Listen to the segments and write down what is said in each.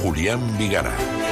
Julián Vigara.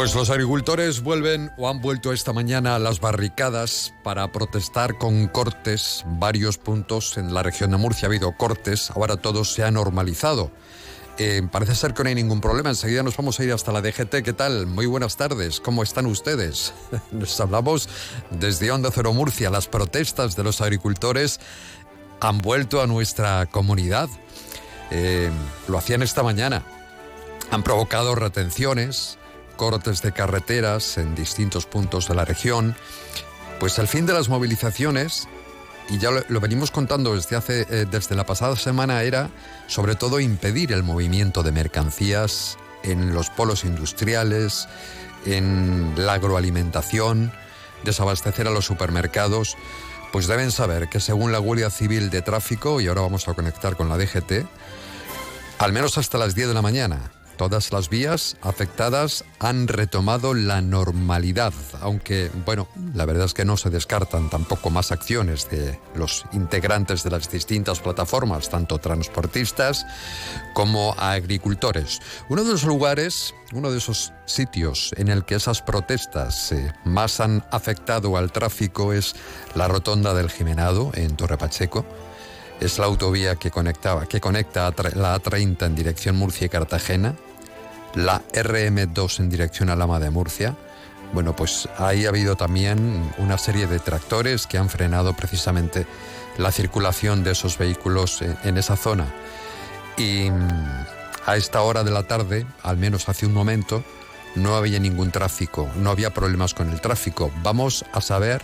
Pues los agricultores vuelven o han vuelto esta mañana a las barricadas para protestar con cortes. Varios puntos en la región de Murcia ha habido cortes, ahora todo se ha normalizado. Eh, parece ser que no hay ningún problema. Enseguida nos vamos a ir hasta la DGT. ¿Qué tal? Muy buenas tardes. ¿Cómo están ustedes? Nos hablamos desde Onda Cero Murcia. Las protestas de los agricultores han vuelto a nuestra comunidad. Eh, lo hacían esta mañana. Han provocado retenciones, cortes de carreteras en distintos puntos de la región. Pues el fin de las movilizaciones, y ya lo, venimos contando desde, hace, eh, desde la pasada semana, era sobre todo impedir el movimiento de mercancías en los polos industriales, en la agroalimentación, desabastecer a los supermercados. Pues deben saber que según la Guardia Civil de Tráfico, y ahora vamos a conectar con la DGT, al menos hasta las 10 de la mañana, Todas las vías afectadas han retomado la normalidad, aunque, bueno, la verdad es que no se descartan tampoco más acciones de los integrantes de las distintas plataformas, tanto transportistas como agricultores. Uno de los lugares, uno de esos sitios en el que esas protestas eh, más han afectado al tráfico es la rotonda del Jimenado en Torre Pacheco es la autovía que, conectaba, que conecta la A30 en dirección Murcia y Cartagena la RM2 en dirección a Lama de Murcia. Bueno, pues ahí ha habido también una serie de tractores que han frenado precisamente la circulación de esos vehículos en, esa zona. Y mm, a esta hora de la tarde, al menos hace un momento, no había ningún tráfico, no había problemas con el tráfico. Vamos a saber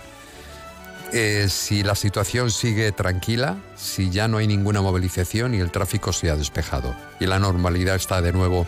eh, si la situación sigue tranquila, si ya no hay ninguna movilización y el tráfico se ha despejado y la normalidad está de nuevo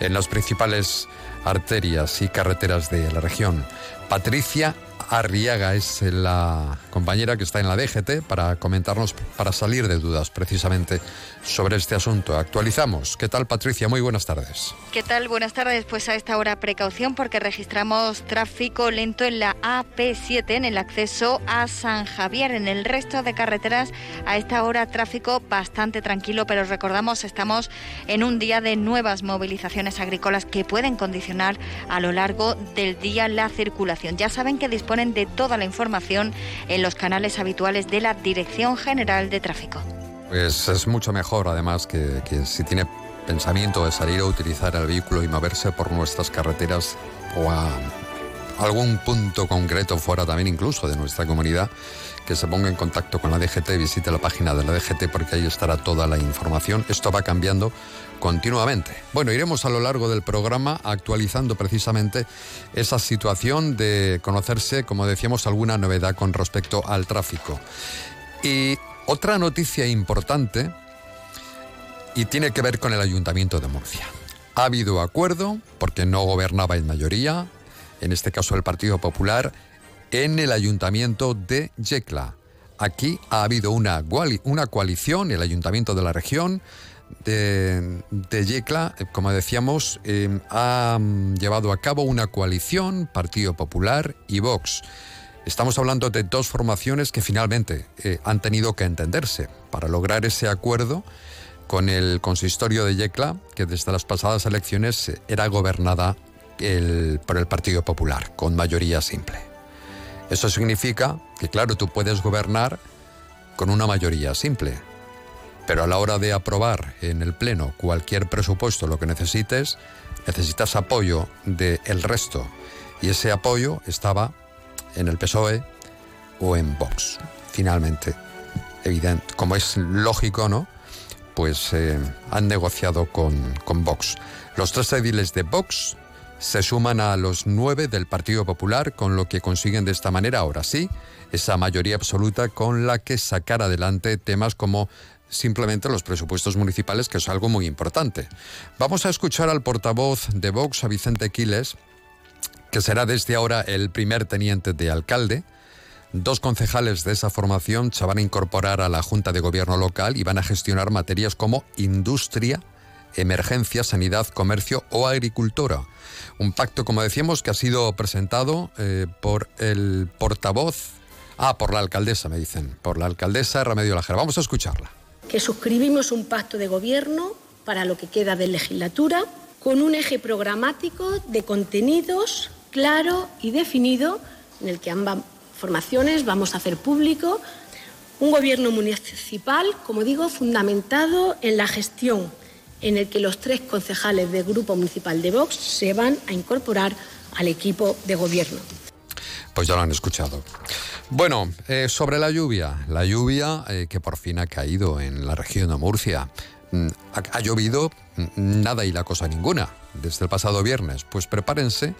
en las principales arterias y carreteras de la región. Patricia Arriaga es la compañera que está en la DGT para comentarnos, para salir de dudas precisamente sobre este asunto. Actualizamos. ¿Qué tal, Patricia? Muy buenas tardes. ¿Qué tal? Buenas tardes. Pues a esta hora precaución porque registramos tráfico lento en la AP7 en el acceso a San Javier. En el resto de carreteras a esta hora tráfico bastante tranquilo, pero recordamos estamos en un día de nuevas movilizaciones agrícolas que pueden condicionar a lo largo del día la circulación. Ya saben que disponen de toda la información en los canales habituales de la Dirección General de Tráfico. Pues es mucho mejor, además, que, si tiene pensamiento de salir a utilizar el vehículo y moverse por nuestras carreteras o a algún punto concreto fuera también incluso de nuestra comunidad, que se ponga en contacto con la DGT, visite la página de la DGT porque ahí estará toda la información. Esto va cambiando continuamente. Bueno, iremos a lo largo del programa actualizando precisamente esa situación de conocerse, como decíamos, alguna novedad con respecto al tráfico. Y otra noticia importante y tiene que ver con el Ayuntamiento de Murcia. Ha habido acuerdo, porque no gobernaba en mayoría, en este caso el Partido Popular, en el Ayuntamiento de Yecla. Aquí ha habido una, una coalición, el Ayuntamiento de la región de, Yecla, eh, como decíamos, eh, ha mm, llevado a cabo una coalición, Partido Popular y Vox. Estamos hablando de dos formaciones que finalmente eh, han tenido que entenderse para lograr ese acuerdo con el consistorio de Yecla, que desde las pasadas elecciones era gobernada por el Partido Popular, con mayoría simple. Eso significa que, claro, tú puedes gobernar con una mayoría simple, pero a la hora de aprobar en el Pleno cualquier presupuesto, lo que necesites, necesitas apoyo del resto. Y ese apoyo estaba en el PSOE o en Vox. Finalmente, evidente, como es lógico, ¿no? Pues eh, han negociado con, con Vox. Los tres ediles de Vox se suman a los nueve del Partido Popular, con lo que consiguen de esta manera, ahora sí, esa mayoría absoluta con la que sacar adelante temas como simplemente los presupuestos municipales, que es algo muy importante. Vamos a escuchar al portavoz de Vox, a Vicente Quiles, que será desde ahora el primer teniente de alcalde. Dos concejales de esa formación se van a incorporar a la Junta de Gobierno local y van a gestionar materias como industria, emergencia, sanidad, comercio o agricultura. Un pacto, como decíamos, que ha sido presentado eh, por el portavoz, ah, por la alcaldesa, me dicen, por la alcaldesa Remedio Lajera. Vamos a escucharla que suscribimos un pacto de gobierno para lo que queda de legislatura con un eje programático de contenidos claro y definido en el que ambas formaciones vamos a hacer público un gobierno municipal, como digo, fundamentado en la gestión, en el que los tres concejales del Grupo Municipal de Vox se van a incorporar al equipo de gobierno. Pues ya lo han escuchado. Bueno, eh, sobre la lluvia, la lluvia eh, que por fin ha caído en la región de Murcia. Mm, ha, llovido mm, nada y la cosa ninguna desde el pasado viernes. Pues prepárense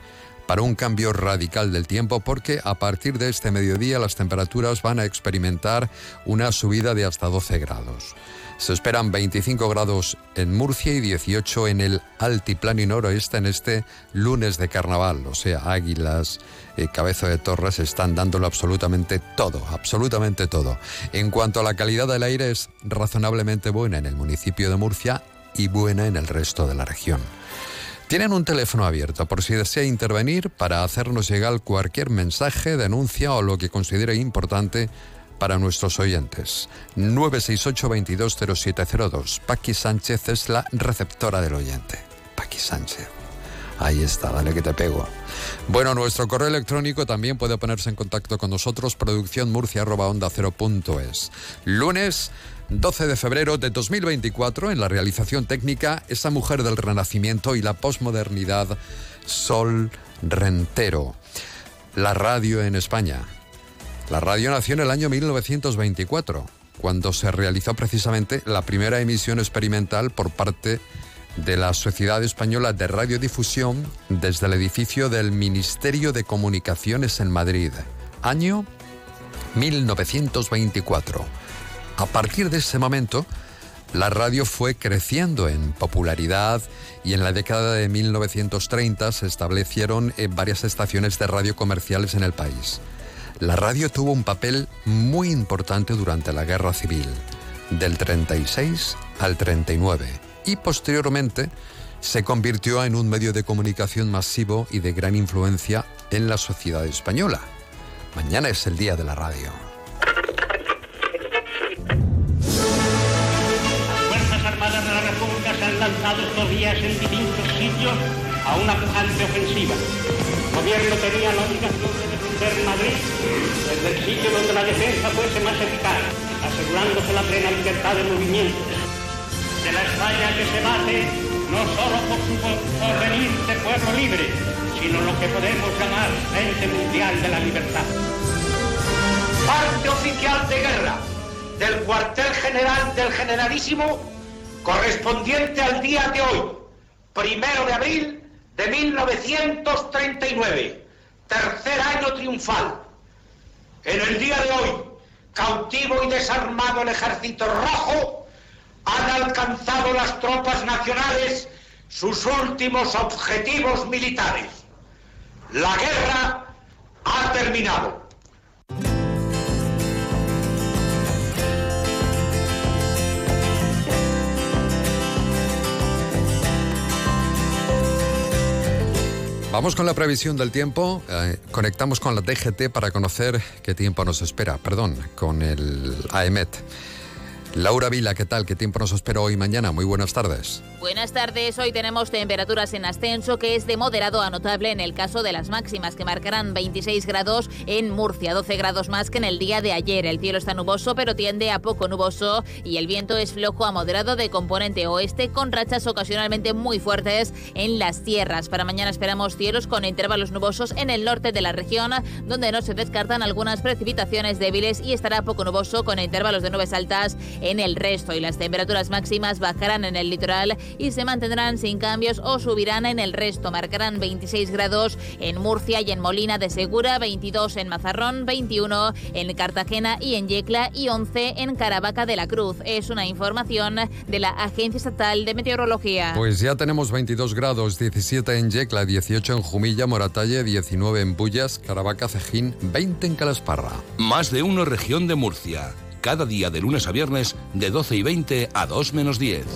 para un cambio radical del tiempo porque a partir de este mediodía las temperaturas van a experimentar una subida de hasta 12 grados. Se esperan 25 grados en Murcia y 18 en el altiplano y noroeste en este lunes de carnaval. O sea, águilas, eh, cabeza de torres están dándolo absolutamente todo, absolutamente todo. En cuanto a la calidad del aire es razonablemente buena en el municipio de Murcia y buena en el resto de la región. Tienen un teléfono abierto por si desea intervenir para hacernos llegar cualquier mensaje, denuncia o lo que considere importante para nuestros oyentes. 968-220702. Paqui Sánchez es la receptora del oyente. Paqui Sánchez. Ahí está, dale que te pego. Bueno, nuestro correo electrónico también puede ponerse en contacto con nosotros, producciónmurcia.onda0.es. Lunes 12 de febrero de 2024, en la realización técnica, esa mujer del renacimiento y la posmodernidad, Sol Rentero. La radio en España. La radio nació en el año 1924, cuando se realizó precisamente la primera emisión experimental por parte de la Sociedad Española de Radiodifusión desde el edificio del Ministerio de Comunicaciones en Madrid, año 1924. A partir de ese momento, la radio fue creciendo en popularidad y en la década de 1930 se establecieron eh, varias estaciones de radio comerciales en el país. La radio tuvo un papel muy importante durante la Guerra Civil, del 36 al 39, y posteriormente se convirtió en un medio de comunicación masivo y de gran influencia en la sociedad española. Mañana es el Día de la Radio. Fuerzas Armadas de la República se han lanzado días en distintos sitios a una pujante ofensiva. El gobierno tenía la defender Madrid desde el sitio donde la defensa fuese más eficaz, asegurándose la plena libertad de movimiento. De la España que se bate no solo por su porvenir de pueblo libre, sino lo que podemos llamar Frente Mundial de la Libertad. Parte oficial de guerra del cuartel general del generalísimo correspondiente al día de hoy, primero de abril de 1939, tercer año triunfal. En el día de hoy, cautivo y desarmado el ejército rojo, han alcanzado las tropas nacionales sus últimos objetivos militares. La guerra ha terminado. Vamos con la previsión del tiempo. Eh, conectamos con la DGT para conocer qué tiempo nos espera. Perdón, con el AEMET. Laura Vila, ¿qué tal? ¿Qué tiempo nos espera hoy mañana? Muy buenas tardes. Buenas tardes. Hoy tenemos temperaturas en ascenso que es de moderado a notable en el caso de las máximas que marcarán 26 grados en Murcia, 12 grados más que en el día de ayer. El cielo está nuboso pero tiende a poco nuboso y el viento es flojo a moderado de componente oeste con rachas ocasionalmente muy fuertes en las tierras. Para mañana esperamos cielos con intervalos nubosos en el norte de la región donde no se descartan algunas precipitaciones débiles y estará poco nuboso con intervalos de nubes altas en el resto y las temperaturas máximas bajarán en el litoral y se mantendrán sin cambios o subirán en el resto. Marcarán 26 grados en Murcia y en Molina de Segura, 22 en Mazarrón, 21 en Cartagena y en Yecla y 11 en Caravaca de la Cruz. Es una información de la Agencia Estatal de Meteorología. Pues ya tenemos 22 grados, 17 en Yecla, 18 en Jumilla, Moratalle, 19 en Bullas, Caravaca, Cejín, 20 en Calasparra. Más de uno región de Murcia cada día de lunes a viernes de 12 y 20 a 2 menos 10.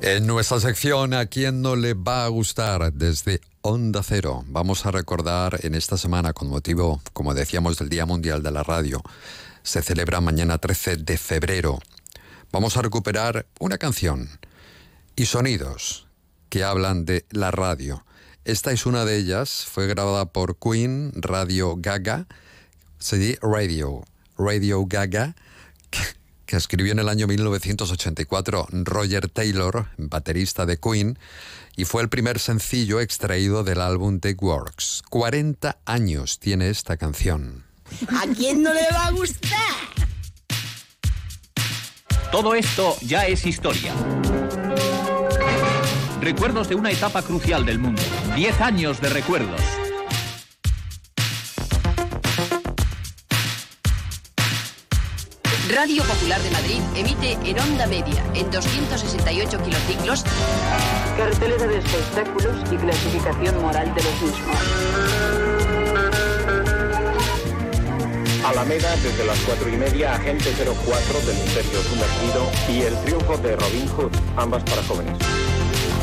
En nuestra sección, ¿a quién no le va a gustar? Desde Onda Cero, vamos a recordar en esta semana, con motivo, como decíamos, del Día Mundial de la Radio, se celebra mañana 13 de febrero. Vamos a recuperar una canción y sonidos que hablan de la radio. Esta es una de ellas, fue grabada por Queen Radio Gaga, CD Radio, Radio Gaga, que, escribió en el año 1984 Roger Taylor, baterista de Queen, y fue el primer sencillo extraído del álbum The Works. 40 años tiene esta canción. ¿A quién no le va a gustar? Todo esto ya es historia. Recuerdos de una etapa crucial del mundo. Diez años de recuerdos. Radio Popular de Madrid emite en onda media en 268 kilociclos. Cartelera de espectáculos y clasificación moral de los mismos. Alameda desde las cuatro y media, Agente 04 del Imperio Sumergido y El Triunfo de Robin Hood, ambas para jóvenes.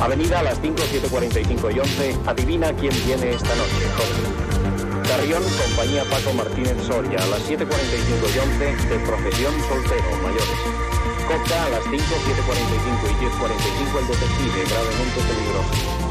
Avenida a las 5, 7, 45 y 11. Adivina quién viene esta noche, joven. Carrión, compañía Paco Martínez Soria, a las 7.45 y 11, de profesión soltero, mayores. Coca a las 5, 7.45 y 10.45, el detective, gravemente peligroso.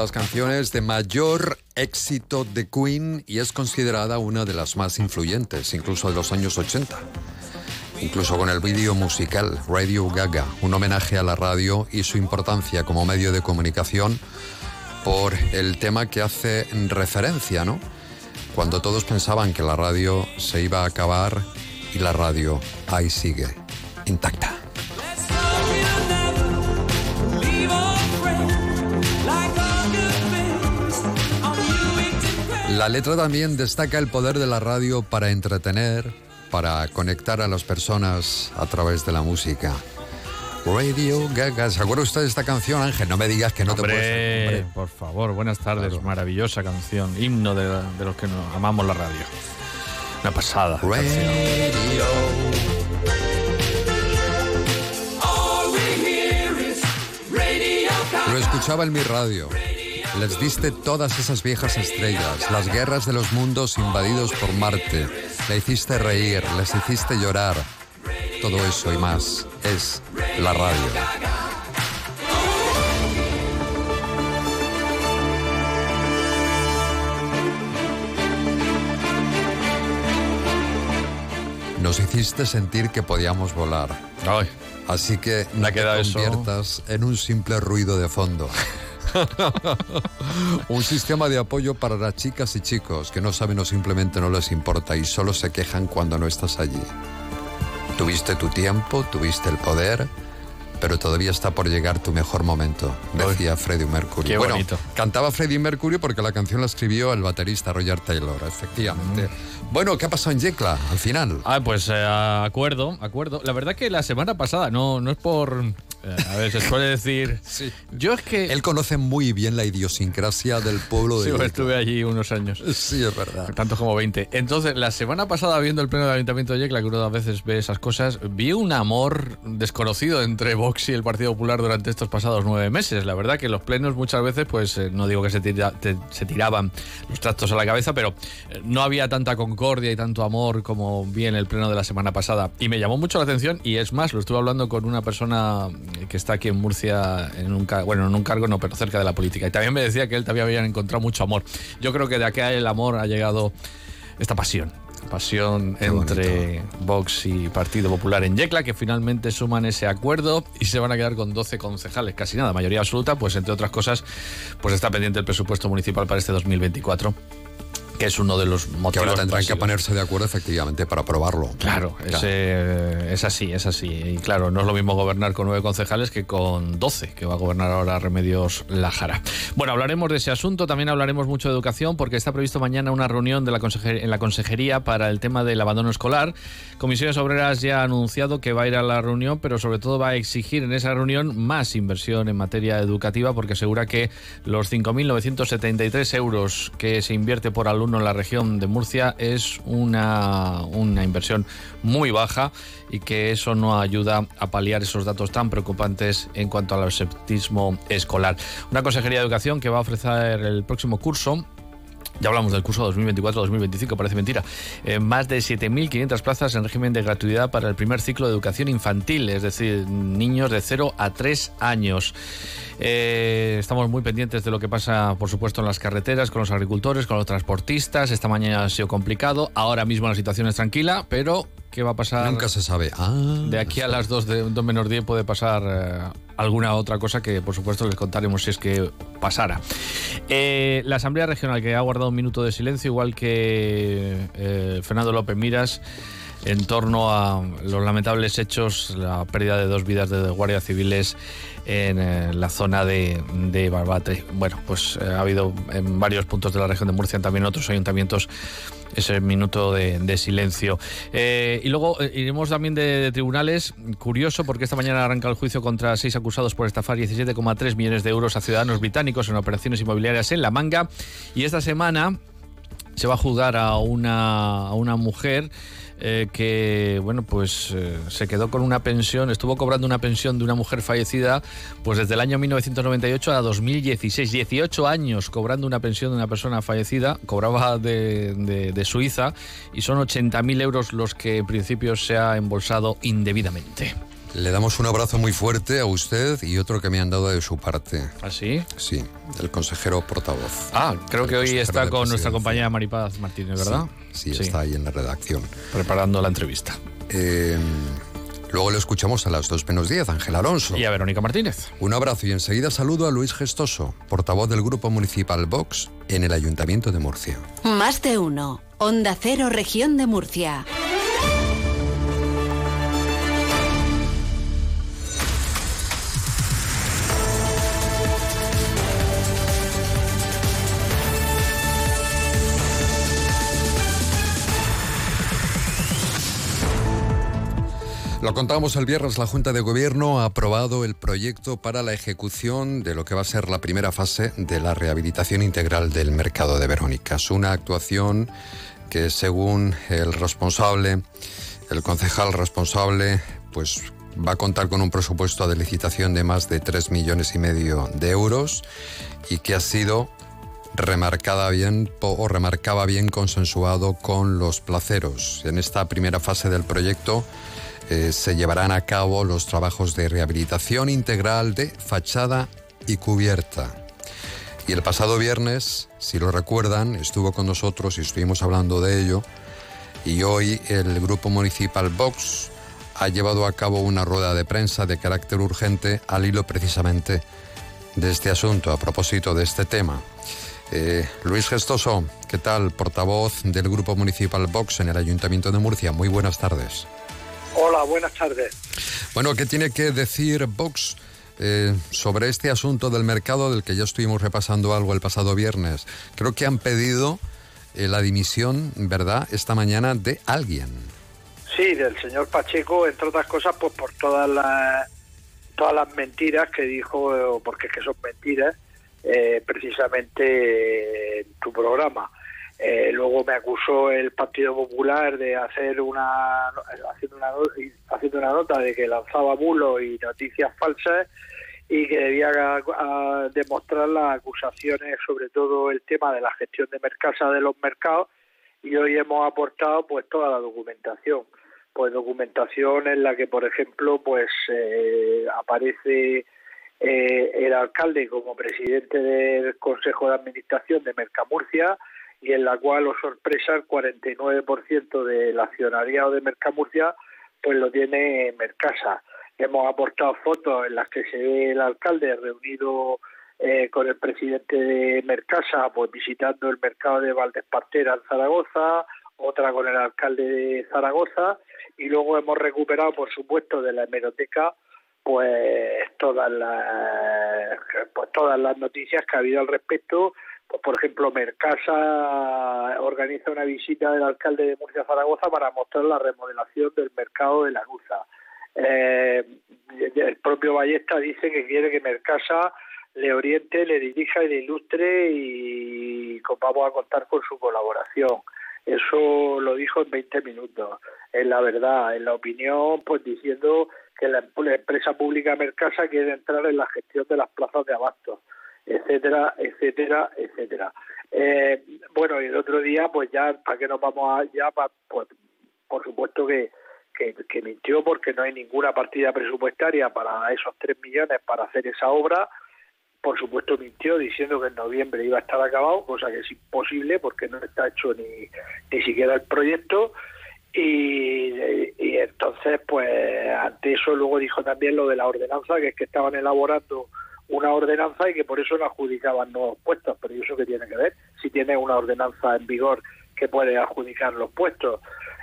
Las canciones de mayor éxito de Queen y es considerada una de las más influyentes, incluso de los años 80. Incluso con el vídeo musical Radio Gaga, un homenaje a la radio y su importancia como medio de comunicación por el tema que hace referencia, ¿no? Cuando todos pensaban que la radio se iba a acabar y la radio ahí sigue, intacta. La letra también destaca el poder de la radio para entretener, para conectar a las personas a través de la música. Radio Gaga. ¿Se acuerda usted de esta canción, Ángel? No me digas que no te puedes. Hombre, por favor, buenas tardes. Maravillosa canción, himno de, de los que nos amamos la radio. Una pasada. Radio. Lo escuchaba en mi radio. Les diste todas esas viejas estrellas, las guerras de los mundos invadidos por Marte. Le hiciste reír, les hiciste llorar. Todo eso y más es la radio. Nos hiciste sentir que podíamos volar. Ay, Así que no te eso. conviertas en un simple ruido de fondo. un sistema de apoyo para las chicas y chicos que no saben o simplemente no les importa y solo se quejan cuando no estás allí. Tuviste tu tiempo, tuviste el poder, pero todavía está por llegar tu mejor momento, decía Freddie Mercury. Qué bueno, bonito. cantaba Freddie Mercury porque la canción la escribió el baterista Roger Taylor, efectivamente. Bueno, ¿qué ha pasado en Yecla al final? Ah, pues eh, acuerdo, acuerdo. La verdad que la semana pasada, no, no es por... a ver, se suele decir... Sí. Yo es que... Él conoce muy bien la idiosincrasia del pueblo de Sí, estuve allí unos años. Sí, es verdad. Tantos como 20. Entonces, la semana pasada, viendo el pleno del Ayuntamiento de Yecla, que uno a veces ve esas cosas, vi un amor desconocido entre Vox y el Partido Popular durante estos pasados nueve meses. La verdad que los plenos muchas veces, pues eh, no digo que se, tira- te- se tiraban los trastos a la cabeza, pero eh, no había tanta concordia y tanto amor como vi en el pleno de la semana pasada. Y me llamó mucho la atención, y es más, lo estuve hablando con una persona que está aquí en Murcia, en un, bueno, en un cargo no, pero cerca de la política. Y también me decía que él también había encontrado mucho amor. Yo creo que de aquí el amor ha llegado esta pasión. Pasión Qué entre Vox y Partido Popular en Yecla, que finalmente suman ese acuerdo y se van a quedar con 12 concejales, casi nada, mayoría absoluta, pues entre otras cosas, pues está pendiente el presupuesto municipal para este 2024, que es uno de los motivos. Que ahora tendrán que ponerse de acuerdo efectivamente para aprobarlo. Claro, es, eh, es así, es así. Y claro, no es lo mismo gobernar con nueve concejales que con doce, que va a gobernar ahora Remedios Lajara. Bueno, hablaremos de ese asunto, también hablaremos mucho de educación, porque está previsto mañana una reunión de la en la consejería para el tema del abandono escolar. Comisiones Obreras ya ha anunciado que va a ir a la reunión, pero sobre todo va a exigir en esa reunión más inversión en materia educativa, porque asegura que los 5.973 euros que se invierte por alumno en la región de Murcia es una, una inversión muy baja y que eso no ayuda a paliar esos datos tan preocupantes en cuanto al absentismo escolar. Una consejería de educación que va a ofrecer el próximo curso ya hablamos del curso 2024-2025, parece mentira. Eh, más de 7.500 plazas en régimen de gratuidad para el primer ciclo de educación infantil, es decir, niños de 0 a 3 años. Eh, estamos muy pendientes de lo que pasa, por supuesto, en las carreteras, con los agricultores, con los transportistas. Esta mañana ha sido complicado. Ahora mismo la situación es tranquila, pero ¿qué va a pasar? Nunca se sabe. Ah, De aquí a las 2 de 2 menos 10 puede pasar eh, alguna otra cosa que, por supuesto, les contaremos si es que pasara. Eh, la Asamblea Regional, que ha guardado un minuto de silencio, igual que eh, Fernando López Miras, en torno a los lamentables hechos, la pérdida de dos vidas de guardias civiles en eh, la zona de, de Barbate. Bueno, pues eh, ha habido en varios puntos de la región de Murcia, también en otros ayuntamientos, ese minuto de, silencio. Eh, y luego iremos también de, de tribunales. Curioso, porque esta mañana arranca el juicio contra seis acusados por estafar 17,3 millones de euros a ciudadanos británicos en operaciones inmobiliarias en La Manga. Y esta semana se va a juzgar a una, a una mujer eh, que, bueno, pues eh, se quedó con una pensión, estuvo cobrando una pensión de una mujer fallecida, pues desde el año 1998 a 2016, 18 años cobrando una pensión de una persona fallecida, cobraba de, de- de Suiza y son 80.000 euros los que en principio se ha embolsado indebidamente. Le damos un abrazo muy fuerte a usted y otro que me han dado de su parte. ¿Ah, sí? Sí, del consejero portavoz. Ah, creo que hoy está con nuestra compañera Maripaz Martínez, ¿verdad? Sí, sí, está ahí en la redacción. Preparando la entrevista. Eh, luego lo escuchamos a las 2 menos 10, Ángel Alonso. Y a Verónica Martínez. Un abrazo y enseguida saludo a Luis Gestoso, portavoz del Grupo Municipal Vox en el Ayuntamiento de Murcia. Más de uno. Onda Cero, Región de Murcia. Lo contábamos el viernes, la Junta de Gobierno ha aprobado el proyecto para la ejecución de lo que va a ser la primera fase de la rehabilitación integral del mercado de Verónicas. Una actuación que según el responsable, el concejal responsable, pues va a contar con un presupuesto de licitación de más de 3 millones y medio de euros y que ha sido remarcada bien o remarcaba bien consensuado con los placeros. En esta primera fase del proyecto eh, se llevarán a cabo los trabajos de rehabilitación integral de fachada y cubierta. Y el pasado viernes, si lo recuerdan, estuvo con nosotros y estuvimos hablando de ello. Y hoy el Grupo Municipal Vox ha llevado a cabo una rueda de prensa de carácter urgente al hilo precisamente de este asunto, a propósito de este tema. Eh, Luis Gestoso, ¿qué tal? Portavoz del Grupo Municipal Vox en el Ayuntamiento de Murcia. Muy buenas tardes. Hola, buenas tardes. Bueno, ¿qué tiene que decir Vox eh, sobre este asunto del mercado del que ya estuvimos repasando algo el pasado viernes? Creo que han pedido eh, la dimisión, ¿verdad?, esta mañana de alguien. Sí, del señor Pacheco, entre otras cosas, pues por todas las todas las mentiras que dijo, porque es que son mentiras, eh, precisamente en tu programa. Eh, luego me acusó el Partido Popular de hacer una haciendo una haciendo una nota de que lanzaba bulos y noticias falsas y que debía demostrar las acusaciones sobre todo el tema de la gestión de Mercasa de los mercados y hoy hemos aportado pues toda la documentación. Pues documentación en la que por ejemplo pues eh, aparece eh, el alcalde como presidente del Consejo de Administración de Mercamurcia y en la cual, o sorpresa, el 49% del accionariado de Mercamurcia pues lo tiene Mercasa. Hemos aportado fotos en las que se ve el alcalde reunido eh, con el presidente de Mercasa, pues visitando el mercado de Valdespartera en Zaragoza, otra con el alcalde de Zaragoza, y luego hemos recuperado, por supuesto, de la hemeroteca, pues todas las, pues todas las noticias que ha habido al respecto pues, por ejemplo, Mercasa organiza una visita del alcalde de Murcia Zaragoza para mostrar la remodelación del mercado de la Luza. Eh, el propio Ballesta dice que quiere que Mercasa le oriente, le dirija y le ilustre y vamos a contar con su colaboración. Eso lo dijo en 20 minutos. Es la verdad, en la opinión, pues diciendo que la empresa pública Mercasa quiere entrar en la gestión de las plazas de abastos etcétera, etcétera, etcétera. Eh, bueno, y el otro día, pues ya, ¿para qué nos vamos a, ya, pues, por supuesto que, que, mintió porque no hay ninguna partida presupuestaria para esos tres millones para hacer esa obra. Por supuesto mintió diciendo que en noviembre iba a estar acabado, cosa que es imposible porque no está hecho ni, ni siquiera el proyecto. Y, y entonces, pues ante eso luego dijo también lo de la ordenanza, que es que estaban elaborando una ordenanza y que por eso no adjudicaban nuevos puestos. Pero ¿y eso qué tiene que ver? Si tiene una ordenanza en vigor que puede adjudicar los puestos.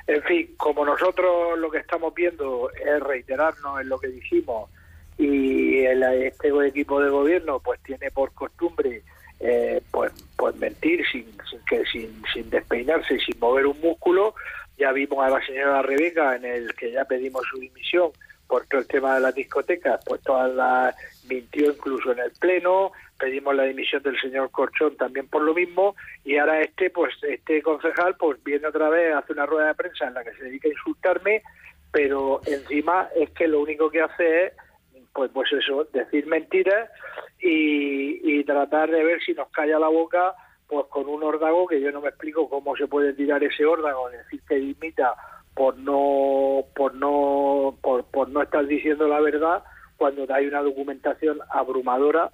En fin, como nosotros lo que estamos viendo es reiterarnos en lo que dijimos y el, este equipo de gobierno pues tiene por costumbre eh, pues pues mentir sin, sin que sin, sin despeinarse y sin mover un músculo ya vimos a la señora Rebeca en el que ya pedimos su dimisión por todo el tema de las discotecas, pues todas las mintió incluso en el pleno, pedimos la dimisión del señor Corchón también por lo mismo, y ahora este, pues este concejal, pues viene otra vez, hace una rueda de prensa en la que se dedica a insultarme, pero encima es que lo único que hace es, pues, pues eso, decir mentiras y, y tratar de ver si nos calla la boca, pues con un órdago que yo no me explico cómo se puede tirar ese órdago, decir que dimita por no por no por, por no estar diciendo la verdad cuando hay una documentación abrumadora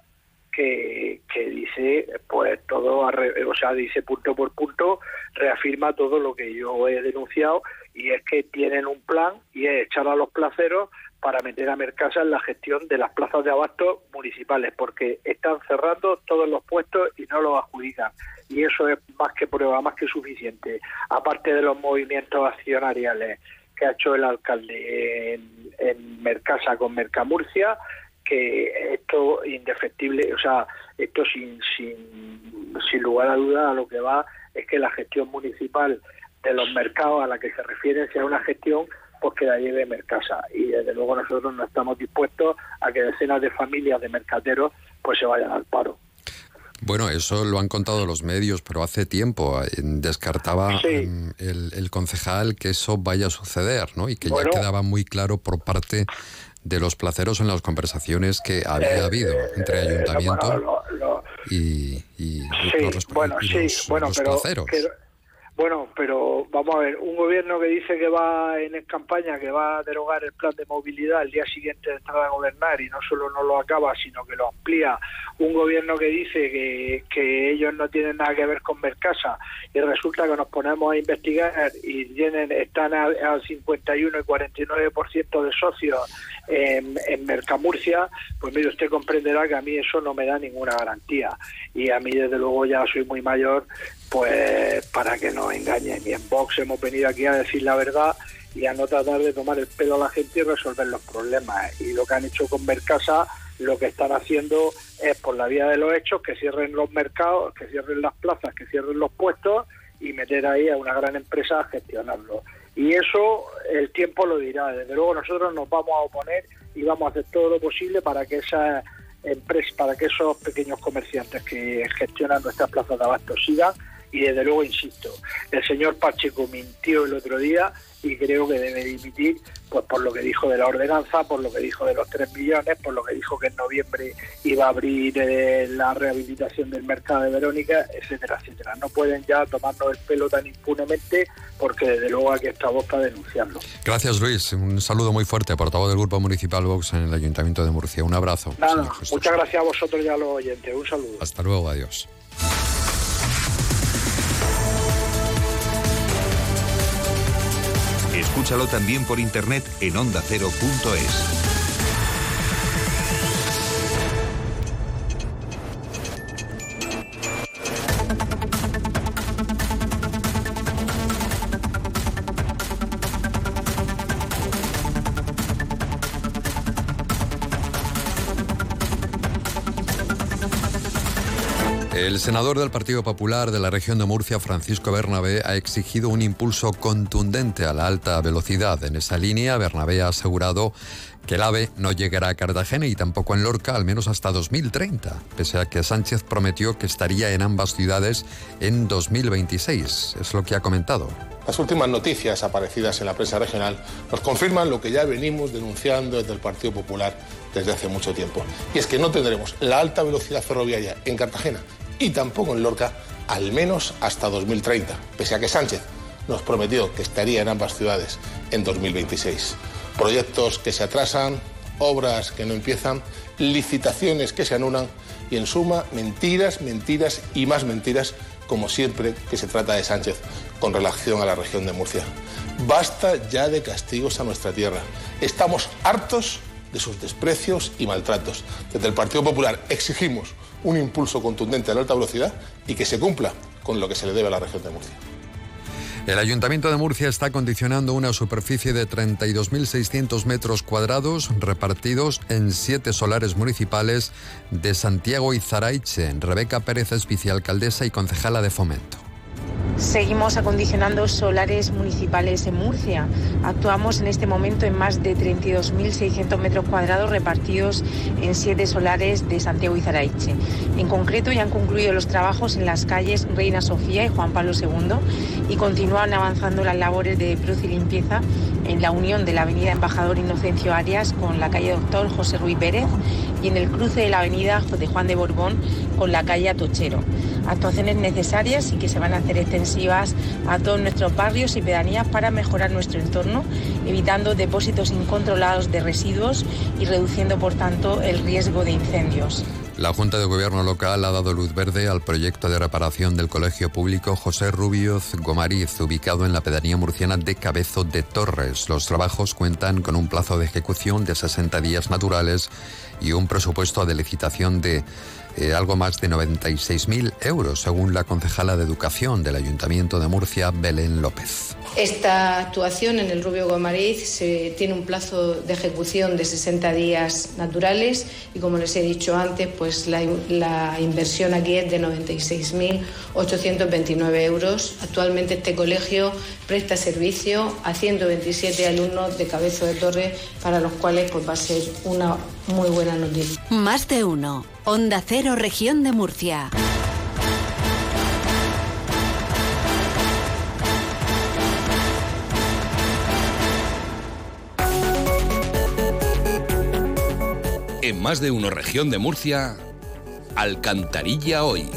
que, que dice pues todo o sea dice punto por punto reafirma todo lo que yo he denunciado y es que tienen un plan y es echar a los placeros para meter a Mercasa en la gestión de las plazas de abasto municipales, porque están cerrando todos los puestos y no los adjudican. Y eso es más que prueba, más que suficiente. Aparte de los movimientos accionariales que ha hecho el alcalde en, Mercasa con Mercamurcia, que esto indefectible, o sea, esto sin, sin, lugar a duda a lo que va es que la gestión municipal de los mercados a la que se refiere sea una gestión pues que la lleve Mercasa. Y desde luego nosotros no estamos dispuestos a que decenas de familias de mercaderos pues se vayan al paro. Bueno, eso lo han contado los medios, pero hace tiempo eh, descartaba mm, el, concejal que eso vaya a suceder, ¿no? Y que ya quedaba muy claro por parte de los placeros en las conversaciones que había eh, habido entre eh, ayuntamiento y, los, bueno, sí, bueno, pero, bueno, pero vamos a ver, un gobierno que dice que va en campaña, que va a derogar el plan de movilidad el día siguiente de entrar a gobernar y no solo no lo acaba, sino que lo amplía, un gobierno que dice que, que ellos no tienen nada que ver con Mercasa y resulta que nos ponemos a investigar y tienen están al, 51 y 49% de socios en, en Mercamurcia, pues mire, usted comprenderá que a mí eso no me da ninguna garantía. Y a mí desde luego ya soy muy mayor pues para que nos engañen. Y en Vox hemos venido aquí a decir la verdad y a no tratar de tomar el pelo a la gente y resolver los problemas. Y lo que han hecho con Mercasa, lo que están haciendo es por la vía de los hechos que cierren los mercados, que cierren las plazas, que cierren los puestos y meter ahí a una gran empresa a gestionarlo. Y eso el tiempo lo dirá. Desde luego nosotros nos vamos a oponer y vamos a hacer todo lo posible para que esa empresa, para que esos pequeños comerciantes que gestionan nuestras plazas de abasto sigan y desde luego, insisto, el señor Pacheco mintió el otro día y creo que debe dimitir pues por lo que dijo de la ordenanza, por lo que dijo de los 3 millones, por lo que dijo que en noviembre iba a abrir eh, la rehabilitación del mercado de Verónica, etcétera, etcétera. No pueden ya tomarnos el pelo tan impunemente porque desde luego aquí está voz para denunciarlo. Gracias Luis, un saludo muy fuerte, portavoz del Grupo Municipal Vox en el Ayuntamiento de Murcia. Un abrazo. Nada, muchas gracias a vosotros y a los oyentes. Un saludo. Hasta luego, adiós. Escúchalo también por internet en ondacero.es. El senador del Partido Popular de la región de Murcia, Francisco Bernabé, ha exigido un impulso contundente a la alta velocidad. En esa línea, Bernabé ha asegurado que el AVE no llegará a Cartagena y tampoco en Lorca, al menos hasta 2030, pese a que Sánchez prometió que estaría en ambas ciudades en 2026. Es lo que ha comentado. Las últimas noticias aparecidas en la prensa regional nos confirman lo que ya venimos denunciando desde el Partido Popular desde hace mucho tiempo. Y es que no tendremos la alta velocidad ferroviaria en Cartagena y tampoco en Lorca, al menos hasta 2030, pese a que Sánchez nos prometió que estaría en ambas ciudades en 2026. Proyectos que se atrasan, obras que no empiezan, licitaciones que se anulan y en suma mentiras, mentiras y más mentiras como siempre que se trata de Sánchez con relación a la región de Murcia. Basta ya de castigos a nuestra tierra. Estamos hartos de sus desprecios y maltratos. Desde el Partido Popular exigimos un impulso contundente a la alta velocidad y que se cumpla con lo que se le debe a la región de Murcia. El Ayuntamiento de Murcia está condicionando una superficie de 32.600 metros cuadrados repartidos en siete solares municipales de Santiago y Zaraiche. Rebeca Pérez es vicealcaldesa y concejala de Fomento. Seguimos acondicionando solares municipales en Murcia. Actuamos en este momento en más de 32.600 metros cuadrados repartidos en siete solares de Santiago y Zaraiche. En concreto ya han concluido los trabajos en las calles Reina Sofía y Juan Pablo II y continúan avanzando las labores de proce y limpieza en la unión de la avenida Embajador Inocencio Arias con la calle Doctor José Ruiz Pérez y en el cruce de la avenida de Juan de Borbón con la calle Atochero. Actuaciones necesarias y que se van a hacer extensivas a todos nuestros barrios y pedanías para mejorar nuestro entorno, evitando depósitos incontrolados de residuos y reduciendo, por tanto, el riesgo de incendios. La Junta de Gobierno local ha dado luz verde al proyecto de reparación del Colegio Público José Rubioz Gomariz, ubicado en la pedanía murciana de Cabezo de Torres. Los trabajos cuentan con un plazo de ejecución de 60 días naturales y un presupuesto de licitación de eh, algo más de 96.000 euros, según la concejala de Educación del Ayuntamiento de Murcia, Belén López. Esta actuación en el Rubio Gomariz tiene un plazo de ejecución de 60 días naturales y como les he dicho antes, pues la, inversión aquí es de 96.829 euros. Actualmente este colegio presta servicio a 127 alumnos de Cabezo de Torre para los cuales pues va a ser una muy buena noticia. Más de uno. Onda Cero, Región de Murcia. En más de uno región de Murcia, Alcantarilla hoy.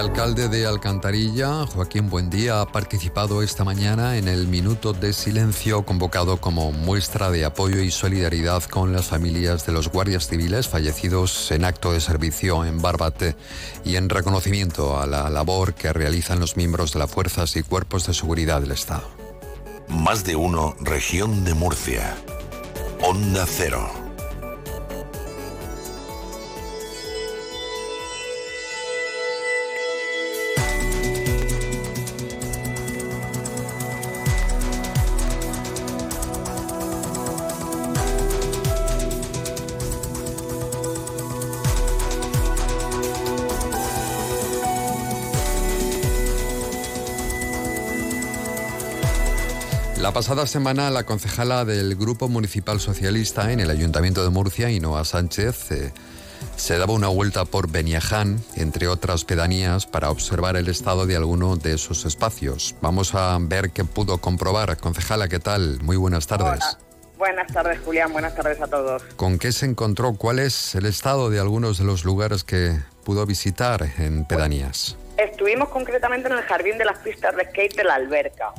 Alcalde de Alcantarilla, Joaquín Buendía, ha participado esta mañana en el minuto de silencio convocado como muestra de apoyo y solidaridad con las familias de los guardias civiles fallecidos en acto de servicio en Barbate y en reconocimiento a la labor que realizan los miembros de las fuerzas y cuerpos de seguridad del Estado. Más de uno, región de Murcia. Onda Cero. Pasada semana, la concejala del Grupo Municipal Socialista en el Ayuntamiento de Murcia, Inoa Sánchez, eh, se daba una vuelta por Beniaján, entre otras pedanías, para observar el estado de alguno de esos espacios. Vamos a ver qué pudo comprobar. Concejala, ¿qué tal? Muy buenas tardes. Hola. Buenas tardes, Julián. Buenas tardes a todos. ¿Con qué se encontró? ¿Cuál es el estado de algunos de los lugares que pudo visitar en pedanías? Estuvimos concretamente en el jardín de las pistas de skate de la alberca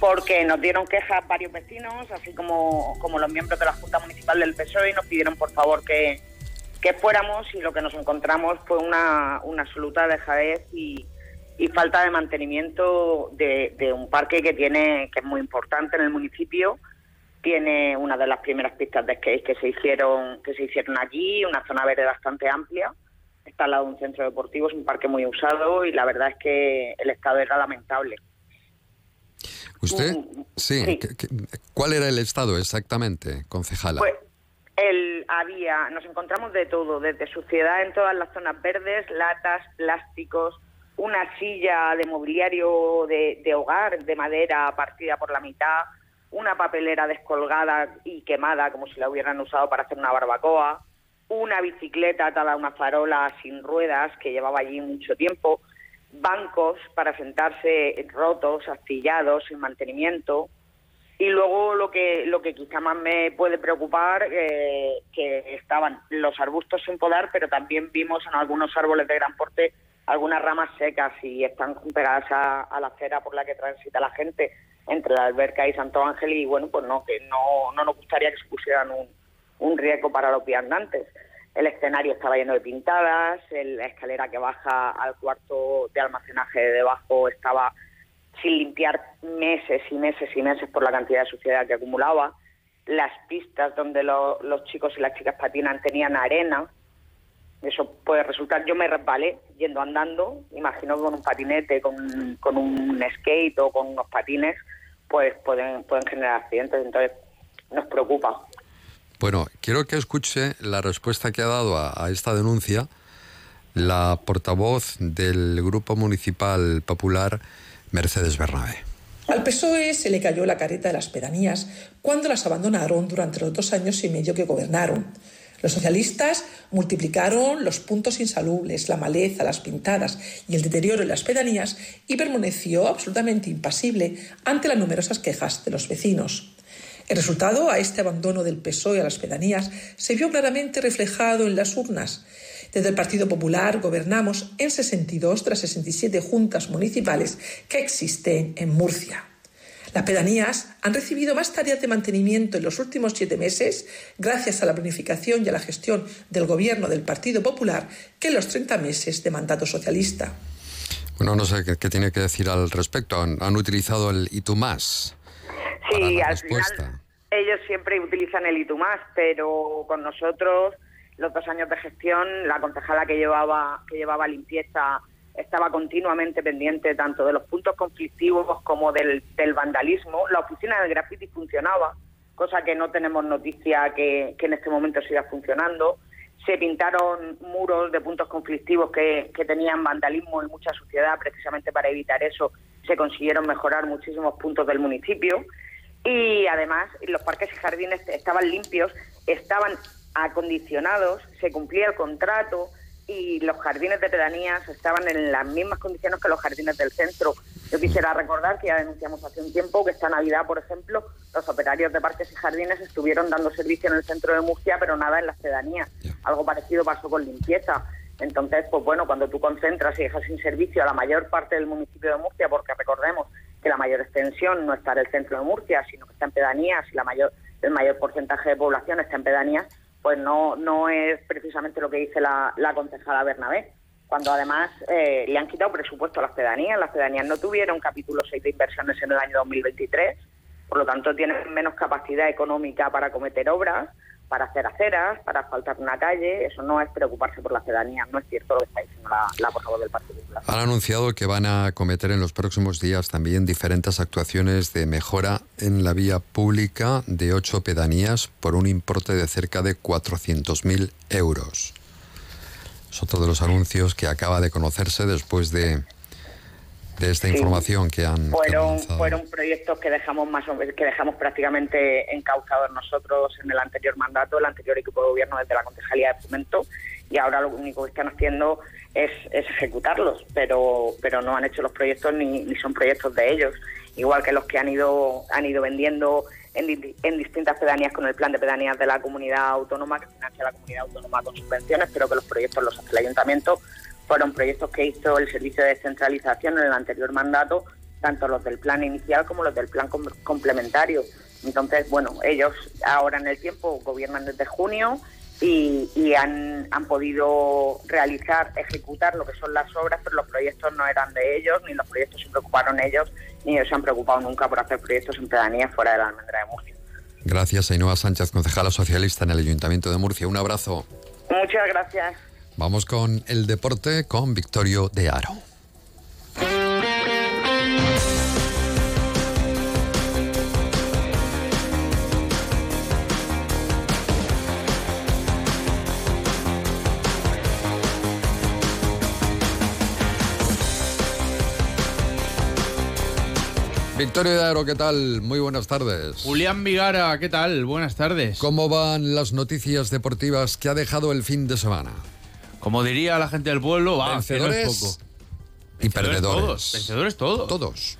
porque nos dieron quejas varios vecinos, así como, como los miembros de la Junta Municipal del PSOE, y nos pidieron por favor que, que fuéramos y lo que nos encontramos fue una, una absoluta dejadez y, y falta de mantenimiento de, de, un parque que tiene que es muy importante en el municipio. Tiene una de las primeras pistas de skate que se hicieron que se hicieron allí, una zona verde bastante amplia. Está al lado de un centro deportivo, es un parque muy usado y la verdad es que el estado era lamentable. ¿Usted? Sí. sí. ¿Cuál era el estado exactamente, concejala? Pues el, había, nos encontramos de todo, desde suciedad en todas las zonas verdes, latas, plásticos, una silla de mobiliario de, de hogar de madera partida por la mitad, una papelera descolgada y quemada como si la hubieran usado para hacer una barbacoa, una bicicleta atada a una farola sin ruedas que llevaba allí mucho tiempo, bancos para sentarse rotos, astillados, sin mantenimiento. Y luego lo que lo que quizá más me puede preocupar eh, que estaban los arbustos sin podar, pero también vimos en algunos árboles de gran porte algunas ramas secas y están pegadas a, la acera por la que transita la gente entre la alberca y Santo Ángel y bueno pues no que no, no nos gustaría que se pusieran un, un riesgo para los viandantes. El escenario estaba lleno de pintadas, la escalera que baja al cuarto de almacenaje de debajo estaba sin limpiar meses y meses y meses por la cantidad de suciedad que acumulaba. Las pistas donde lo, los chicos y las chicas patinan tenían arena. Eso puede resultar, yo me resbalé yendo andando, imagino con un patinete, con, con un skate o con unos patines, pues pueden, pueden generar accidentes. Entonces nos preocupa. Bueno, quiero que escuche la respuesta que ha dado a, esta denuncia la portavoz del Grupo Municipal Popular, Mercedes Bernabé. Al PSOE se le cayó la careta de las pedanías cuando las abandonaron durante los dos años y medio que gobernaron. Los socialistas multiplicaron los puntos insalubles, la maleza, las pintadas y el deterioro en las pedanías y permaneció absolutamente impasible ante las numerosas quejas de los vecinos. El resultado a este abandono del PSOE a las pedanías se vio claramente reflejado en las urnas. Desde el Partido Popular gobernamos en 62 de las 67 juntas municipales que existen en Murcia. Las pedanías han recibido más tareas de mantenimiento en los últimos siete meses gracias a la planificación y a la gestión del gobierno del Partido Popular que en los 30 meses de mandato socialista. Bueno, no sé qué, tiene que decir al respecto. Han, utilizado el y. Sí, al final ellos siempre utilizan el más, pero con nosotros los dos años de gestión, la concejala que llevaba que llevaba limpieza estaba continuamente pendiente tanto de los puntos conflictivos como del, del vandalismo. La oficina del graffiti funcionaba, cosa que no tenemos noticia que, que en este momento siga funcionando. Se pintaron muros de puntos conflictivos que, que tenían vandalismo y mucha suciedad, precisamente para evitar eso. Se consiguieron mejorar muchísimos puntos del municipio y además los parques y jardines estaban limpios, estaban acondicionados, se cumplía el contrato, y los jardines de pedanías estaban en las mismas condiciones que los jardines del centro. Yo quisiera recordar que ya denunciamos hace un tiempo que esta Navidad, por ejemplo, los operarios de parques y jardines estuvieron dando servicio en el centro de Murcia, pero nada en las pedanías. Algo parecido pasó con limpieza. Entonces, pues bueno, cuando tú concentras y dejas sin servicio a la mayor parte del municipio de Murcia, porque recordemos que la mayor extensión no está en el centro de Murcia, sino que está en pedanías y la mayor, el mayor porcentaje de población está en pedanías, pues no, no es precisamente lo que dice la, la concejala Bernabé, cuando además eh, le han quitado presupuesto a las pedanías. Las pedanías no tuvieron capítulo 6 de inversiones en el año 2023, por lo tanto tienen menos capacidad económica para cometer obras para hacer aceras, para asfaltar una calle, eso no es preocuparse por la ciudadanía, no es cierto lo que está diciendo la, la del Partido Popular. Han anunciado que van a cometer en los próximos días también diferentes actuaciones de mejora en la vía pública de ocho pedanías por un importe de cerca de 400.000 euros. Es otro de los anuncios que acaba de conocerse después de de esta información que han fueron fueron proyectos que dejamos más que dejamos prácticamente encauzados nosotros en el anterior mandato el anterior equipo de gobierno desde la concejalía de fomento y ahora lo único que están haciendo es, ejecutarlos pero pero no han hecho los proyectos ni, ni, son proyectos de ellos. Igual que los que han ido han ido vendiendo en, en, distintas pedanías con el plan de pedanías de la comunidad autónoma que financia la comunidad autónoma con subvenciones pero que los proyectos los hace el ayuntamiento fueron proyectos que hizo el Servicio de Descentralización en el anterior mandato, tanto los del plan inicial como los del plan complementario. Entonces, bueno, ellos ahora en el tiempo gobiernan desde junio y, han, han, podido realizar, ejecutar lo que son las obras, pero los proyectos no eran de ellos, ni los proyectos se preocuparon ellos, ni ellos se han preocupado nunca por hacer proyectos en pedanías fuera de la almendra de Murcia. Gracias, Ainhoa Sánchez, concejala socialista en el Ayuntamiento de Murcia. Un abrazo. Muchas gracias. Vamos con el deporte con Victorio de Aro. Victorio de Aro, ¿qué tal? Muy buenas tardes. Julián Vigara, ¿qué tal? Buenas tardes. ¿Cómo van las noticias deportivas que ha dejado el fin de semana? Como diría la gente del pueblo, va, vencedores poco. y perdedores. Todos, vencedores todos. Todos.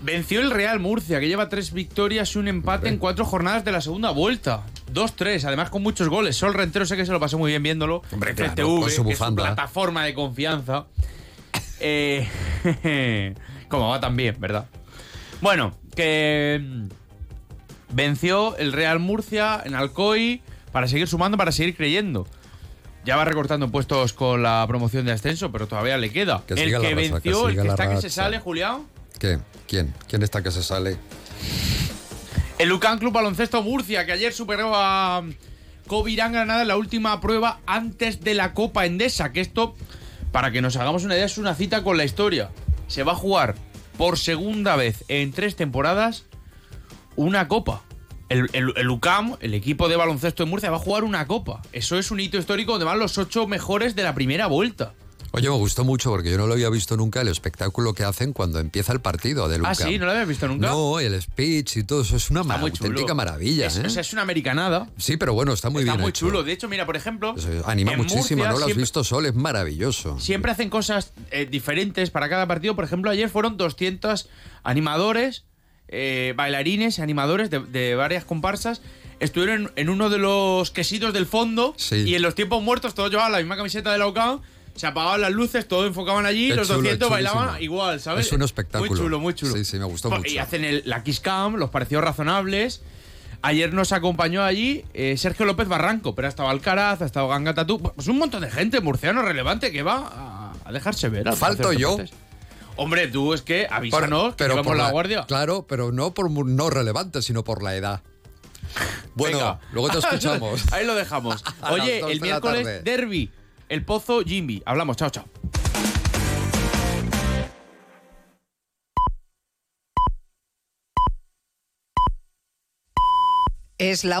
Venció el Real Murcia, que lleva tres victorias y un empate en cuatro jornadas de la segunda vuelta. Dos, tres, además con muchos goles. Sol Rentero sé que se lo pasó muy bien viéndolo. Hombre, claro, que es su plataforma de confianza. eh, como va también, ¿verdad? Bueno, que venció el Real Murcia en Alcoy para seguir sumando, para seguir creyendo. Ya va recortando puestos con la promoción de ascenso, pero todavía le queda. el que venció, el que está que se sale, Julián. ¿Qué? ¿Quién? ¿Quién está que se sale? El Lucan Club Baloncesto Murcia, que ayer superó a Covirán Granada en la última prueba antes de la Copa Endesa. Que esto, para que nos hagamos una idea, es una cita con la historia. Se va a jugar por segunda vez en tres temporadas una Copa el, el, UCAM, el equipo de baloncesto de Murcia, va a jugar una copa. Eso es un hito histórico donde van los ocho mejores de la primera vuelta. Oye, me gustó mucho porque yo no lo había visto nunca el espectáculo que hacen cuando empieza el partido del UCAM. Ah, sí, no lo había visto nunca. No, el speech y todo eso es una auténtica maravilla. Es, ¿eh? es una americanada. Sí, pero bueno, está muy bien. Está muy hecho. chulo. De hecho, mira, por ejemplo. anima muchísimo, ¿no? Lo has visto Sol, es maravilloso. Siempre hacen cosas eh, diferentes para cada partido. Por ejemplo, ayer fueron 200 animadores eh, bailarines, animadores de, varias comparsas, estuvieron en, uno de los quesitos del fondo y en los tiempos muertos todos llevaban la misma camiseta de la OCA, se apagaban las luces, todos enfocaban allí, los 200 bailaban igual, ¿sabes? Es un espectáculo. Muy chulo, muy chulo. Sí, sí, me gustó mucho. Y hacen el, la Kiss Cam, los pareció razonables. Ayer nos acompañó allí eh, Sergio López Barranco, pero ha estado Alcaraz, ha estado Ganga Tatú. Pues un montón de gente murciano relevante que va a, dejarse ver. Falto yo. Hombre, tú es que avísanos pero, que por la, guardia. Claro, pero no por no relevante, sino por la edad. Bueno, Venga. luego te escuchamos. Ahí lo dejamos. Oye, el de la miércoles, derby. El Pozo, Jimmy. Hablamos, chao, chao. Es la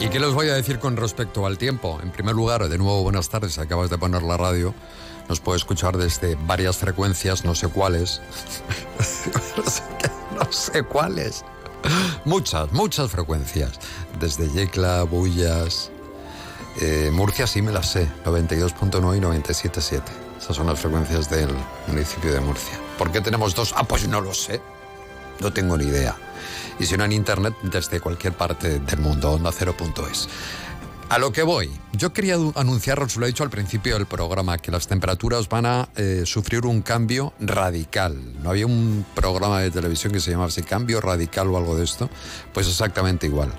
¿Y qué les voy a decir con respecto al tiempo? En primer lugar, de nuevo, buenas tardes. Acabas de poner la radio. Nos puede escuchar desde varias frecuencias, no sé cuáles. no, sé qué, cuáles. Muchas, muchas frecuencias. Desde Yecla, Bullas. eh, Murcia sí me las sé. 92.9 y 97.7. Esas son las frecuencias del municipio de Murcia. ¿Por qué tenemos dos? Ah, pues no lo sé. No tengo ni idea. Y si no en internet, desde cualquier parte del mundo, onda cero.es. A lo que voy, yo quería anunciaros, lo he dicho al principio del programa, que las temperaturas van a eh, sufrir un cambio radical. ¿No había un programa de televisión que se llamaba así, Cambio Radical o algo de esto? Pues exactamente igual.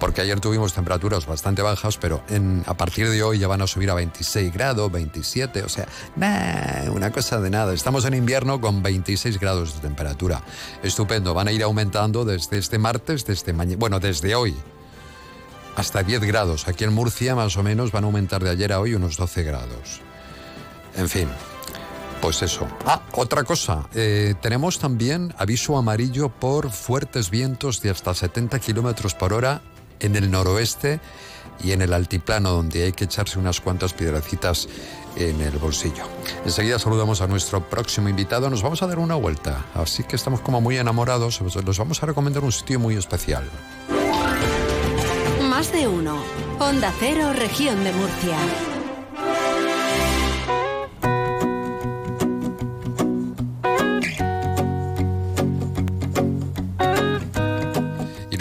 Porque ayer tuvimos temperaturas bastante bajas, pero a partir de hoy ya van a subir a 26 grados, 27, o sea, nah, una cosa de nada. Estamos en invierno con 26 grados de temperatura. Estupendo, van a ir aumentando desde este martes, desde mañana, bueno, desde hoy hasta 10 grados. Aquí en Murcia más o menos van a aumentar de ayer a hoy unos 12 grados. En fin, pues eso. Ah, otra cosa. eh, tenemos también aviso amarillo por fuertes vientos de hasta 70 kilómetros por hora en el noroeste y en el altiplano, donde hay que echarse unas cuantas piedrecitas en el bolsillo. Enseguida saludamos a nuestro próximo invitado. Nos vamos a dar una vuelta. Así que estamos como muy enamorados. Os los vamos a recomendar un sitio muy especial. Más de uno. Onda Cero, región de Murcia.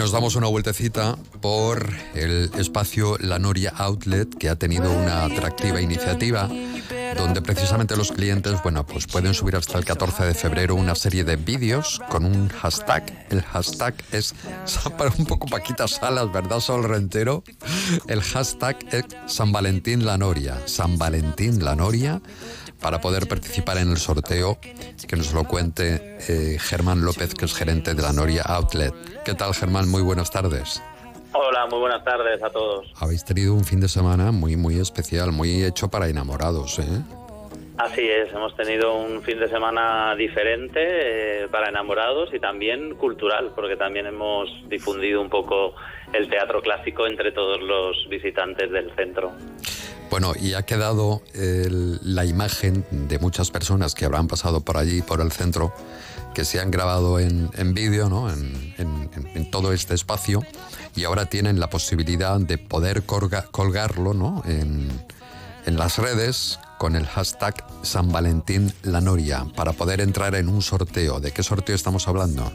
Nos damos una vueltecita por el espacio La Noria Outlet, que ha tenido una atractiva iniciativa donde precisamente los clientes, bueno, pues pueden subir hasta el 14 de febrero una serie de vídeos con un hashtag. El hashtag es para un poco Paquita Salas, ¿verdad, Sol Rentero? El hashtag es San Valentín La Noria. San Valentín La Noria para poder participar en el sorteo que nos lo cuente eh, Germán López, que es gerente de la Noria Outlet. ¿Qué tal, Germán? Muy buenas tardes. Hola, muy buenas tardes a todos. Habéis tenido un fin de semana muy, muy especial, muy hecho para enamorados, ¿eh? Así es, hemos tenido un fin de semana diferente eh, para enamorados y también cultural, porque también hemos difundido un poco el teatro clásico entre todos los visitantes del centro. Bueno, y ha quedado el- la imagen de muchas personas que habrán pasado por allí, por el centro, que se han grabado en, vídeo, ¿no? En, todo este espacio, y ahora tienen la posibilidad de poder colga- colgarlo, ¿no? En, en las redes con el hashtag San Valentín La Noria para poder entrar en un sorteo. ¿De qué sorteo estamos hablando?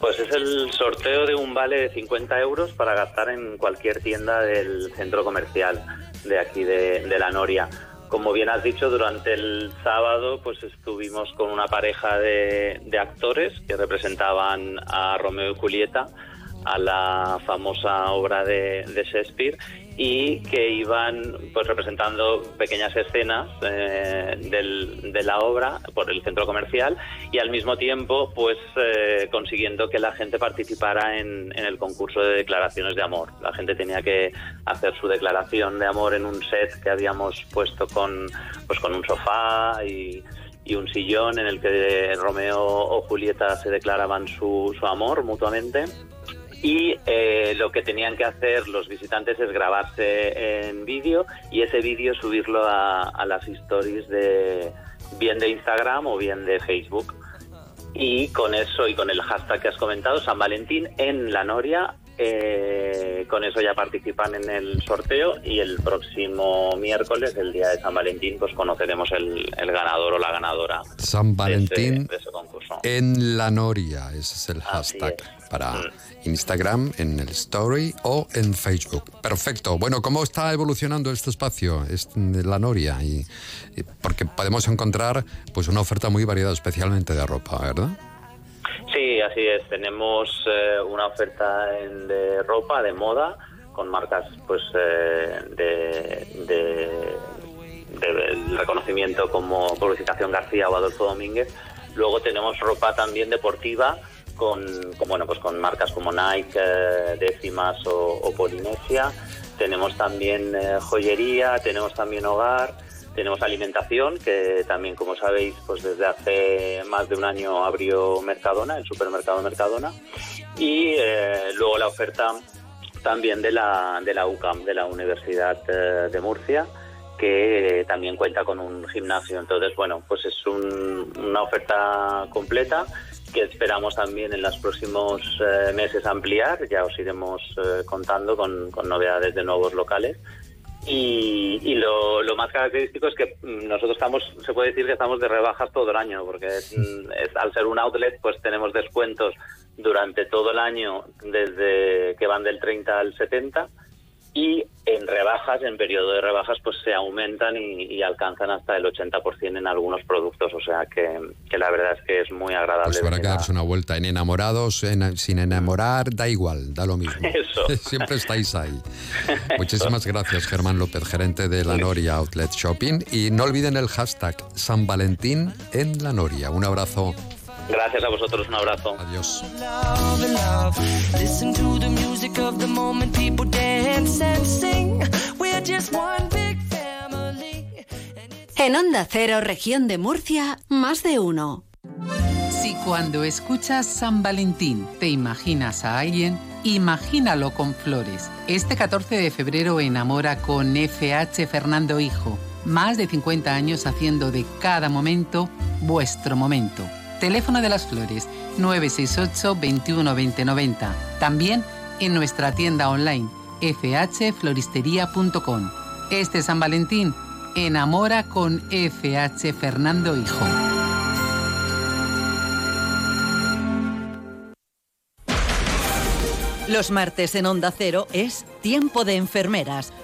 Pues es el sorteo de un vale de 50 euros para gastar en cualquier tienda del centro comercial de aquí de, La Noria. Como bien has dicho, durante el sábado pues estuvimos con una pareja de, actores que representaban a Romeo y Julieta, a la famosa obra de Shakespeare y que iban pues representando pequeñas escenas eh, del- de la obra por el centro comercial y al mismo tiempo pues eh, consiguiendo que la gente participara en, en el concurso de declaraciones de amor. La gente tenía que hacer su declaración de amor en un set que habíamos puesto con pues con un sofá y y un sillón en el que Romeo o Julieta se declaraban su, su amor mutuamente. Y eh, lo que tenían que hacer los visitantes es grabarse en vídeo y ese vídeo subirlo a, a las stories de bien de Instagram o bien de Facebook. Y con eso y con el hashtag que has comentado, San Valentín en la Noria, eh, con eso ya participan en el sorteo y el próximo miércoles, el día de San Valentín, pues conoceremos el, ganador o la ganadora. San Valentín de ese, concurso. en la Noria, ese es el hashtag para mm. Instagram, en el Story o en Facebook. Perfecto. Bueno, ¿cómo está evolucionando este espacio, de la Noria? Y, porque podemos encontrar pues una oferta muy variada, especialmente de ropa, ¿verdad? Sí, así es. Tenemos eh, una oferta de ropa, de moda, con marcas pues eh, de, reconocimiento como Publicitación García o Adolfo Domínguez. Luego tenemos ropa también deportiva con, bueno pues con marcas como Nike, eh, Décimas o, Polinesia. Tenemos también joyería, tenemos también hogar tenemos alimentación, que también, como sabéis, pues desde hace más de un año abrió Mercadona, el supermercado Mercadona. Y eh, luego la oferta también de la, de la UCAM, de la Universidad eh, de Murcia, que también cuenta con un gimnasio. Entonces, bueno, pues es una oferta completa que esperamos también en los próximos eh, meses ampliar. Ya os iremos contando con, con novedades de nuevos locales y, lo, más característico es que mm, nosotros estamos, se puede decir que estamos de rebajas todo el año, porque mm, al ser un outlet, pues tenemos descuentos durante todo el año, desde que van del 30 al 70 y en rebajas, en periodo de rebajas, pues se aumentan y, alcanzan hasta el 80% en algunos productos. O sea que, la verdad es que es muy agradable. Pues para que darse una vuelta en enamorados, sin enamorar, da igual, da lo mismo. Siempre estáis ahí. Muchísimas gracias, Germán López, gerente de La Noria Outlet Shopping. Y no olviden el hashtag San Valentín en La Noria. Un abrazo. Gracias a vosotros, un abrazo. Adiós. En Onda Cero, región de Murcia, más de uno. Si cuando escuchas San Valentín te imaginas a alguien, imagínalo con flores. Este 14 de febrero enamora con FH Fernando Hijo. Más de 50 años haciendo de cada momento vuestro momento. Teléfono de las Flores 968 21 También en nuestra tienda online fhfloristería.com. Este San Valentín, enamora con FH Fernando Hijo. Los martes en Onda Cero es Tiempo de Enfermeras,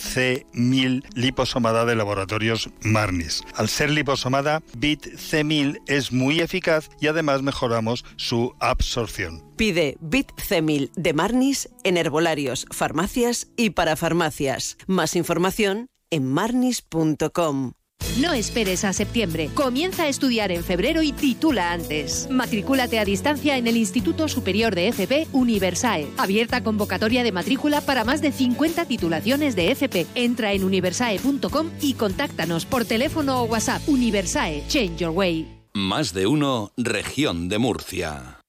C1000 liposomada de laboratorios Marnis. Al ser liposomada, BIT C1000 es muy eficaz y además mejoramos su absorción. Pide BIT C1000 de Marnis en herbolarios, farmacias y para farmacias. Más información en marnis.com. No esperes a septiembre. Comienza a estudiar en febrero y titula antes. Matricúlate a distancia en el Instituto Superior de FP Universae. Abierta convocatoria de matrícula para más de 50 titulaciones de FP. Entra en universae.com y contáctanos por teléfono o WhatsApp. Universae, Change Your Way. Más de uno, región de Murcia.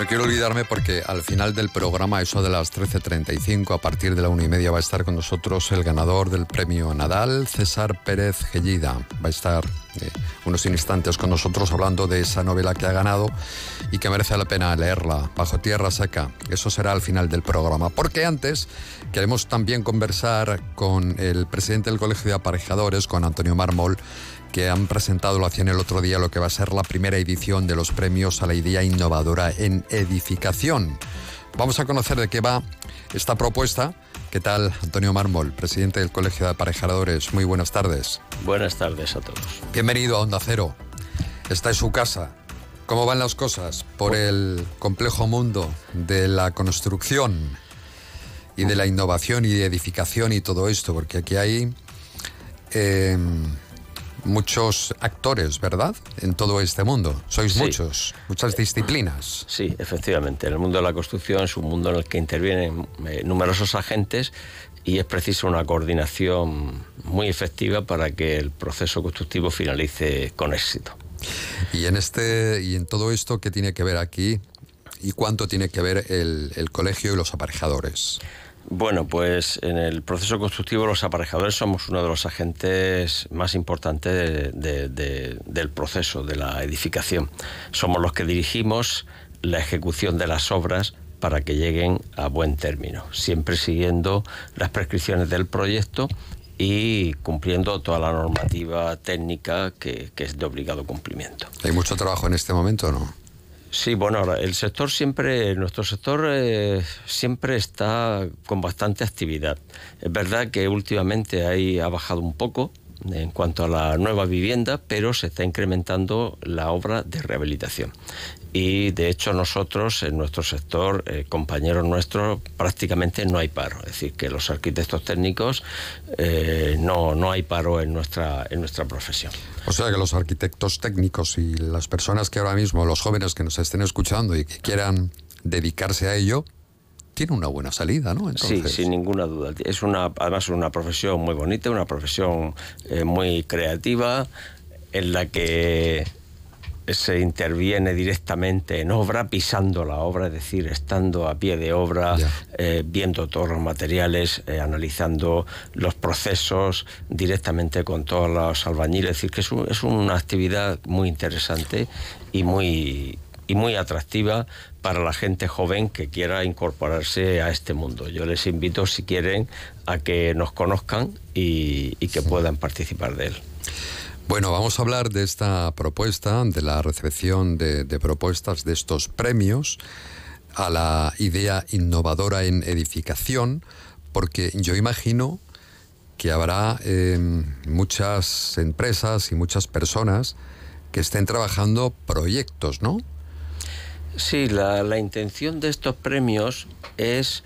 No quiero olvidarme porque al final del programa, eso de las 13.35, a partir de la una y media, va a estar con nosotros el ganador del premio Nadal, César Pérez Gellida. Va a estar eh, unos instantes con nosotros hablando de esa novela que ha ganado y que merece la pena leerla, Bajo Tierra Seca. Eso será al final del programa. Porque antes queremos también conversar con el presidente del Colegio de Aparejadores, con Antonio Mármol, que han presentado, lo hacían el otro día, lo que va a ser la primera edición de los premios a la idea innovadora en edificación. Vamos a conocer de qué va esta propuesta ¿Qué tal? Antonio Mármol, presidente del Colegio de Aparejadores. Muy buenas tardes. Buenas tardes a todos. Bienvenido a Onda Cero. Esta es su casa. ¿Cómo van las cosas por el complejo mundo de la construcción y de la innovación y de edificación y todo esto? Porque aquí hay eh, muchos actores, ¿verdad? En todo este mundo. Sois muchos, muchas disciplinas. Sí, efectivamente. El mundo de la construcción es un mundo en el que intervienen eh, numerosos agentes y es preciso una coordinación muy efectiva para que el proceso constructivo finalice con éxito. Y en este y en todo esto, ¿qué tiene que ver aquí? ¿Y cuánto tiene que ver el, el colegio y los aparejadores? Bueno, pues en el proceso constructivo los aparejadores somos uno de los agentes más importantes del proceso, de la edificación. Somos los que dirigimos la ejecución de las obras para que lleguen a buen término, siempre siguiendo las prescripciones del proyecto y cumpliendo toda la normativa técnica que, que es de obligado cumplimiento. ¿Hay mucho trabajo en este momento o no? Sí, bueno, el sector siempre, nuestro sector eh, siempre está con bastante actividad. Es verdad que últimamente ahí ha bajado un poco en cuanto a la nueva vivienda, pero se está incrementando la obra de rehabilitación y de hecho nosotros en nuestro sector, eh, compañeros nuestros, prácticamente no hay paro. Es decir, que los arquitectos técnicos eh, no, no hay paro en nuestra, en nuestra profesión. O sea que los arquitectos técnicos y las personas que ahora mismo, los jóvenes que nos estén escuchando y que quieran dedicarse a ello, tienen una buena salida, ¿no? Sí, sin ninguna duda. Es una, además una profesión muy bonita, una profesión eh, muy creativa, en la que se interviene directamente en obra, pisando la obra, es decir, estando a pie de obra, eh, viendo todos los materiales, eh, analizando los procesos directamente con todos los albañiles. Es decir, que es, una actividad muy interesante y muy, y muy atractiva para la gente joven que quiera incorporarse a este mundo. Yo les invito, si quieren, a que nos conozcan y, que puedan participar de él. Bueno, vamos a hablar de esta propuesta, de la recepción de, propuestas de estos premios a la idea innovadora en edificación, porque yo imagino que habrá em, muchas empresas y muchas personas que estén trabajando proyectos, ¿no? Sí, la, intención de estos premios es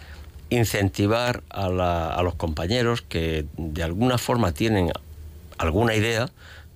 incentivar a los compañeros que de alguna forma tienen alguna idea,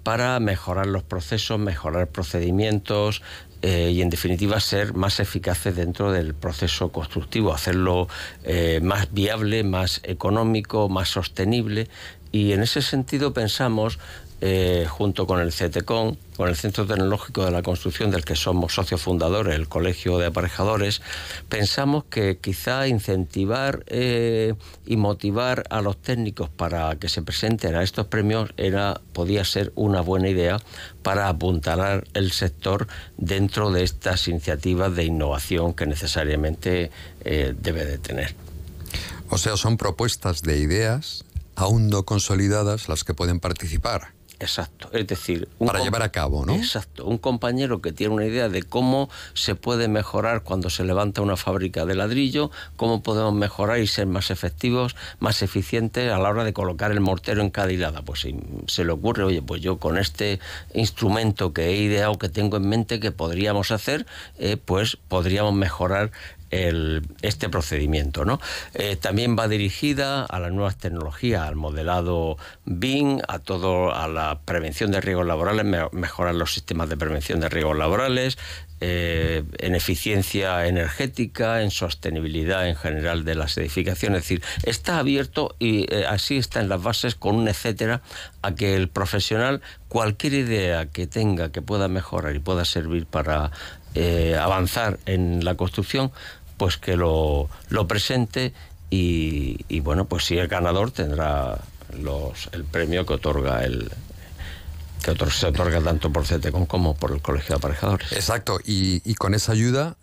para mejorar los procesos, mejorar procedimientos eh, y en definitiva ser más eficaces dentro del proceso constructivo, hacerlo eh, más viable, más económico, más sostenible. Y en ese sentido pensamos eh, junto con el CETECON, con el Centro Tecnológico de la Construcción del que somos socios fundadores, el Colegio de Aparejadores, pensamos que quizá incentivar eh, y motivar a los técnicos para que se presenten a estos premios era, podía ser una buena idea para apuntalar el sector dentro de estas iniciativas de innovación que necesariamente eh, debe de tener. O sea, son propuestas de ideas aún no consolidadas las que pueden participar. Exacto, es decir... Para llevar a cabo, ¿no? Exacto, un compañero que tiene una idea de cómo se puede mejorar cuando se levanta una fábrica de ladrillo, cómo podemos mejorar y ser más efectivos, más eficientes a la hora de colocar el mortero en cada hilada. Pues si se le ocurre, oye, pues yo con este instrumento que he ideado, que tengo en mente, que podríamos hacer, eh, pues podríamos mejorar este procedimiento. ¿no? Eh, también va dirigida a las nuevas tecnologías, al modelado BIM, a todo, a la prevención de riesgos laborales, mejorar los sistemas de prevención de riesgos laborales, eh, en eficiencia energética, en sostenibilidad en general de las edificaciones. Es decir, está abierto y eh, así está en las bases con un etcétera a que el profesional, cualquier idea que tenga que pueda mejorar y pueda servir para avanzar en la construcción, pues que lo, presente y, bueno, pues si es ganador tendrá los, el premio que otorga el, que se otorga tanto por CETECON como por el Colegio de Aparejadores. Exacto, y, con esa ayuda,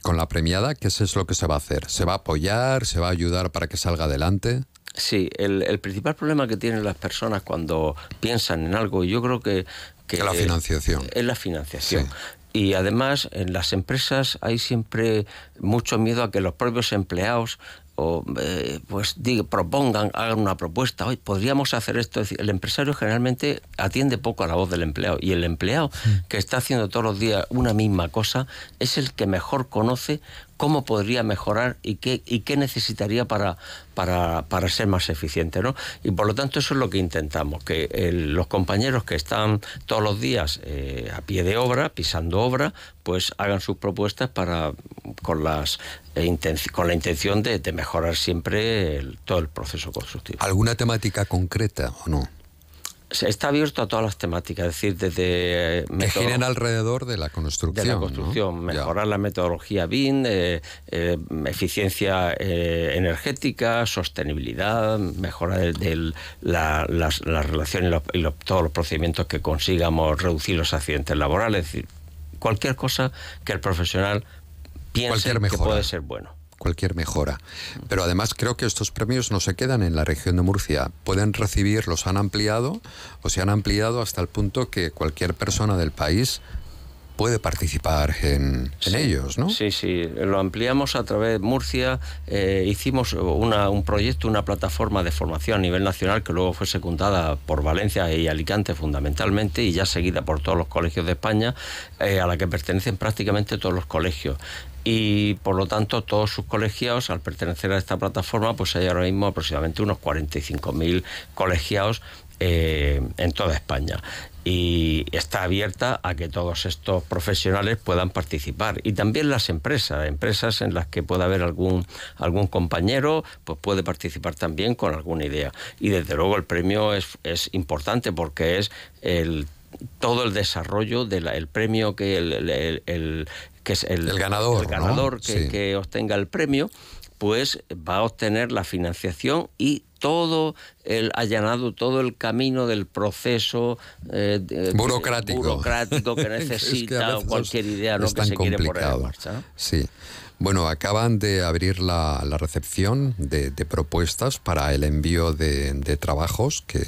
con la premiada, ¿qué es lo que se va a hacer? ¿Se va a apoyar? ¿Se va a ayudar para que salga adelante? Sí, el, principal problema que tienen las personas cuando piensan en algo, yo creo que... que la financiación. Es la financiación. Y además en las empresas hay siempre mucho miedo a que los propios empleados o eh, pues diga, propongan, hagan una propuesta, hoy podríamos hacer esto. Es decir, el empresario generalmente atiende poco a la voz del empleado. Y el empleado que está haciendo todos los días una misma cosa es el que mejor conoce cómo podría mejorar y qué, y qué necesitaría para, para, para ser más eficiente. ¿no? Y por lo tanto eso es lo que intentamos, que los compañeros que están todos los días eh, a pie de obra, pisando obra, pues hagan sus propuestas para con las eh, con la intención de, mejorar siempre todo el proceso constructivo. ¿Alguna temática concreta o no? Está abierto a todas las temáticas, es decir, desde eh, Que giren alrededor de la construcción. de la ¿no? construcción, mejorar la metodología BIM, eh, eh, eficiencia eh, energética, sostenibilidad, mejora de, la, las, las relaciones y, los- y los- todos los procedimientos que consigamos reducir los accidentes laborales, es decir, cualquier cosa que el profesional piense que puede ser bueno. Cualquier mejora. Pero además creo que estos premios no se quedan en la región de Murcia. Pueden recibir, los han ampliado o se han ampliado hasta el punto que cualquier persona del país puede participar en, ellos, ¿no? Sí, sí, lo ampliamos a través de Murcia, eh, hicimos una- un proyecto, una plataforma de formación a nivel nacional que luego fue secundada por Valencia y Alicante fundamentalmente y ya seguida por todos los colegios de España, eh, a la que pertenecen prácticamente todos los colegios. Y por lo tanto todos sus colegiados, al pertenecer a esta plataforma, pues hay ahora mismo aproximadamente unos 45.000 colegiados eh, en toda España. Y está abierta a que todos estos profesionales puedan participar. Y también las empresas, empresas en las que pueda haber algún algún compañero, pues puede participar también con alguna idea. Y desde luego el premio es, es importante porque es el todo el desarrollo del el premio que el- que es el, El ganador, el ganador ¿no? que, Sí. que obtenga el premio pues va a obtener la financiación y todo el allanado, todo el camino del proceso eh, de- Burocrático. burocrático que Es que a necesita o cualquier idea ¿no? que se quiere poner en marcha. ¿no? Sí. Bueno, acaban de abrir la, la recepción de, de propuestas para el envío de, de trabajos que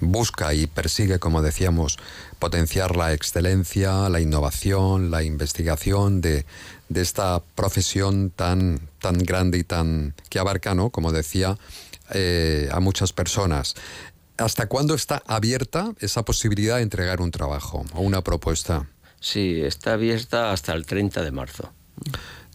busca y persigue, como decíamos, potenciar la excelencia, la innovación, la investigación de, de esta profesión tan, tan grande y tan que abarca, ¿no? como decía, eh, a muchas personas. ¿Hasta cuándo está abierta esa posibilidad de entregar un trabajo o una propuesta? Sí, está abierta hasta el 30 de marzo.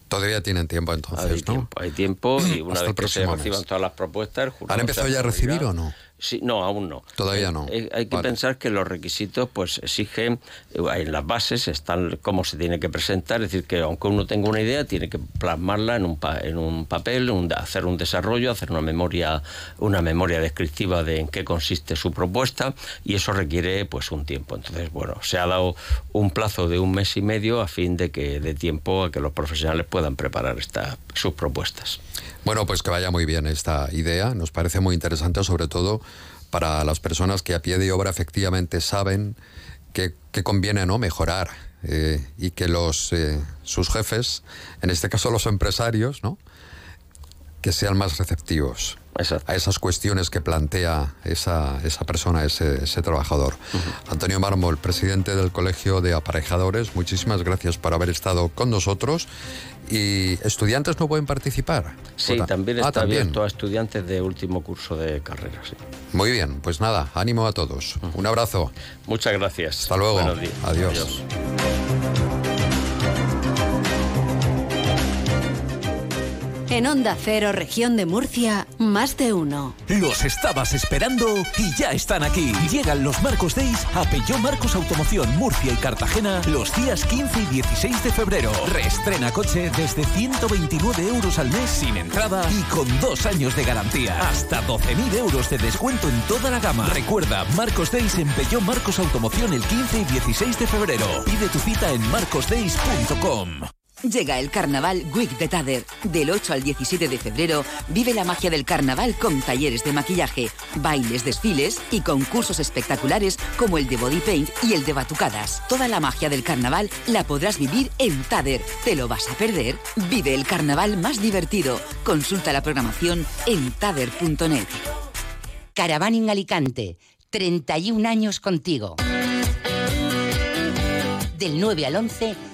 Todavía tienen tiempo entonces, hay ¿no? tiempo, hay tiempo y una Hasta vez que se reciban todas las propuestas... el jurado ¿Han empezado ya a recibir o no? Sí, no, aún no. Todavía no. eh, hay que Vale. pensar que los requisitos pues exigen, eh, en las bases están cómo se tiene que presentar, es decir, que aunque uno tenga una idea, tiene que plasmarla en un, pa- en un papel, un- hacer un desarrollo, hacer una memoria, una memoria descriptiva de en qué consiste su propuesta y eso requiere pues un tiempo. Entonces, bueno, se ha dado un plazo de un mes y medio a fin de que dé tiempo a que los profesionales puedan preparar esta, sus propuestas. Bueno, pues que vaya muy bien esta idea. Nos parece muy interesante, sobre todo para las personas que a pie de obra efectivamente saben que, conviene no mejorar eh, y que los eh, sus jefes, en este caso los empresarios, ¿no? que sean más receptivos a esas cuestiones que plantea esa, esa persona, ese, ese trabajador. Antonio Mármol, presidente del Colegio de Aparejadores, muchísimas gracias por haber estado con nosotros. ¿Y estudiantes no pueden participar? Sí, también Ah, está también. abierto a estudiantes de último curso de carrera. sí. Muy bien, pues nada, ánimo a todos. Un abrazo. Muchas gracias. Hasta luego. Días. Adiós. En Onda Cero, región de Murcia, más de uno. Los estabas esperando y ya están aquí. Llegan los Marcos Days a Peugeot Marcos Automoción Murcia y Cartagena los días 15 y 16 de febrero. Reestrena coche desde 129 euros al mes sin entrada y con dos años de garantía. Hasta 12.000 euros de descuento en toda la gama. Recuerda, Marcos Days en Peugeot Marcos Automoción el 15 y 16 de febrero. Pide tu cita en marcosdays.com. Llega el Carnaval Week de Tader. Del 8 al 17 de febrero vive la magia del carnaval con talleres de maquillaje, bailes, desfiles y concursos espectaculares como el de body paint y el de batucadas. Toda la magia del carnaval la podrás vivir en Tader. ¿Te lo vas a perder? Vive el carnaval más divertido. Consulta la programación en tader.net. Caravaning Alicante, 31 años contigo. Del 9 al 11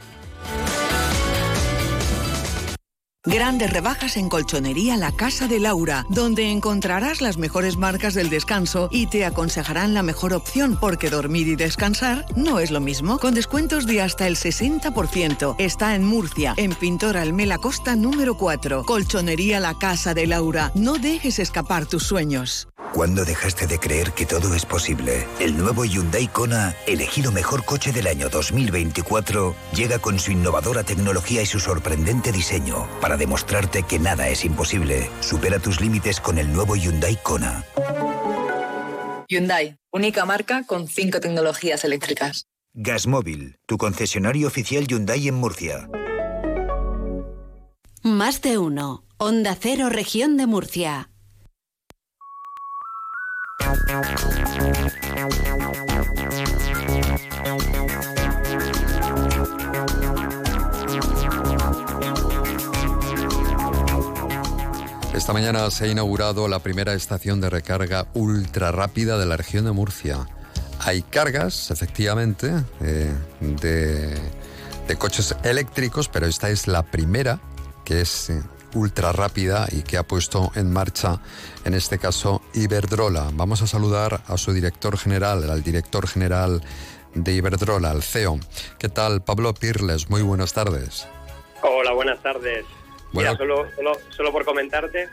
Grandes rebajas en Colchonería La Casa de Laura, donde encontrarás las mejores marcas del descanso y te aconsejarán la mejor opción, porque dormir y descansar no es lo mismo. Con descuentos de hasta el 60%. Está en Murcia, en Pintor Almela Costa número 4. Colchonería La Casa de Laura. No dejes escapar tus sueños. ¿Cuándo dejaste de creer que todo es posible? El nuevo Hyundai Kona, elegido mejor coche del año 2024, llega con su innovadora tecnología y su sorprendente diseño demostrarte que nada es imposible. Supera tus límites con el nuevo Hyundai Kona. Hyundai, única marca con cinco tecnologías eléctricas. Gasmóvil, tu concesionario oficial Hyundai en Murcia. Más de uno. Onda Cero, región de Murcia. Esta mañana se ha inaugurado la primera estación de recarga ultra rápida de la región de Murcia. Hay cargas, efectivamente, eh, de, de coches eléctricos, pero esta es la primera que es eh, ultra rápida y que ha puesto en marcha, en este caso, Iberdrola. Vamos a saludar a su director general, al director general de Iberdrola, al CEO. ¿Qué tal, Pablo Pirles? Muy buenas tardes. Hola, buenas tardes. Bueno. Mira, solo, solo, solo por comentarte,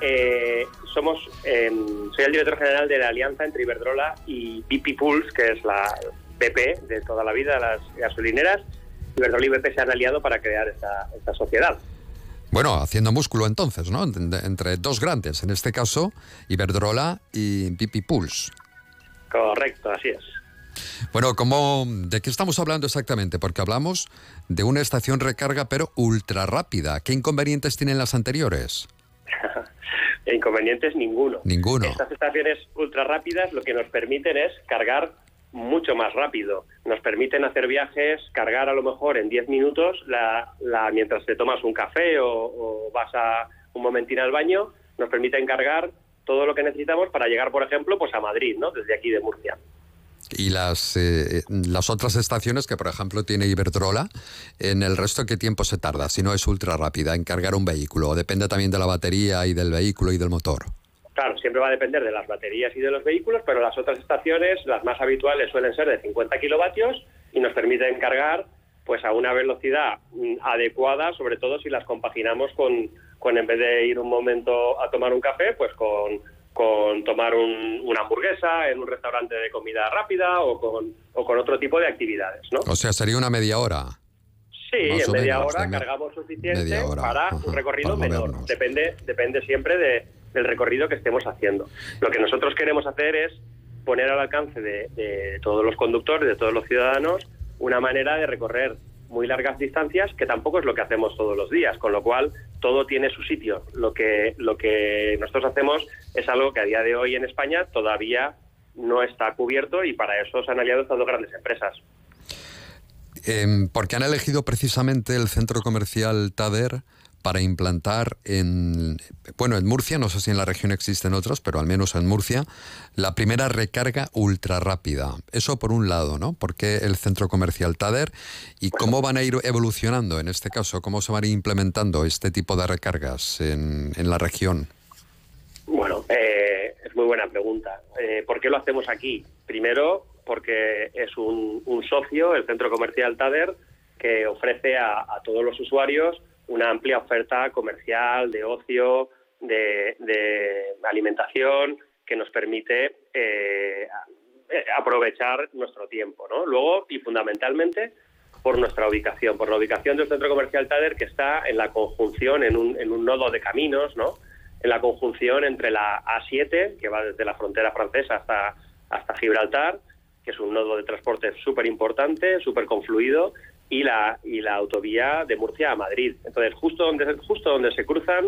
eh, somos, eh, soy el director general de la alianza entre Iberdrola y BP Pulse, que es la BP de toda la vida, las gasolineras. Iberdrola y BP se han aliado para crear esta, esta sociedad. Bueno, haciendo músculo entonces, ¿no? Entre, dos grandes, en este caso, Iberdrola y BP Pulse. Correcto, así es. Bueno, ¿cómo, ¿de qué estamos hablando exactamente? Porque hablamos de una estación recarga, pero ultra rápida. ¿Qué inconvenientes tienen las anteriores? Inconvenientes ninguno. Ninguno. Estas estaciones ultra rápidas lo que nos permiten es cargar mucho más rápido. Nos permiten hacer viajes, cargar a lo mejor en 10 minutos la, la- mientras te tomas un café o, o vas a un momentín al baño, nos permiten cargar todo lo que necesitamos para llegar, por ejemplo, pues a Madrid, ¿no? Desde aquí de Murcia. Y las, eh, las otras estaciones que, por ejemplo, tiene Iberdrola, en el resto, ¿qué tiempo se tarda? Si no es ultra rápida en cargar un vehículo. ¿O Depende también de la batería y del vehículo y del motor. Claro, siempre va a depender de las baterías y de los vehículos, pero las otras estaciones, las más habituales, suelen ser de 50 kilovatios y nos permiten cargar pues a una velocidad mm, adecuada, sobre todo si las compaginamos con, con en vez de ir un momento a tomar un café, pues con, con tomar un- una hamburguesa en un restaurante de comida rápida o con, o con otro tipo de actividades, ¿no? O sea, sería una media hora. Sí, Más en media menos, hora cargamos suficiente hora, para ajá, un recorrido para menor. Depende, depende siempre de- del recorrido que estemos haciendo. Lo que nosotros queremos hacer es poner al alcance de, de todos los conductores, de todos los ciudadanos, una manera de recorrer muy largas distancias, que tampoco es lo que hacemos todos los días, con lo cual todo tiene su sitio. Lo que, lo que nosotros hacemos es algo que a día de hoy en España todavía no está cubierto y para eso se han aliado estas dos grandes empresas. Em, porque han elegido precisamente el centro comercial Tader para implantar en, bueno, en Murcia, no sé si en la región existen otros, pero al menos en Murcia, la primera recarga ultra rápida. Eso por un lado, ¿no? ¿Por qué el centro comercial Tader y cómo van a ir evolucionando en este caso? ¿Cómo se van a ir implementando este tipo de recargas en, en la región? Bueno, eh, es muy buena pregunta. Eh, ¿Por qué lo hacemos aquí? Primero, porque es un, un socio, el centro comercial Tader, que ofrece a, a todos los usuarios una amplia oferta comercial, de ocio, de, alimentación, que nos permite eh, aprovechar nuestro tiempo. ¿no? Luego, y fundamentalmente, por nuestra ubicación, por la ubicación del centro comercial Tader, que está en la conjunción, en un, en un nodo de caminos, ¿no? en la conjunción entre la A7, que va desde la frontera francesa hasta, hasta Gibraltar, que es un nodo de transporte súper importante, súper confluido, y la, y la autovía de Murcia a Madrid. Entonces, justo donde, justo donde se cruzan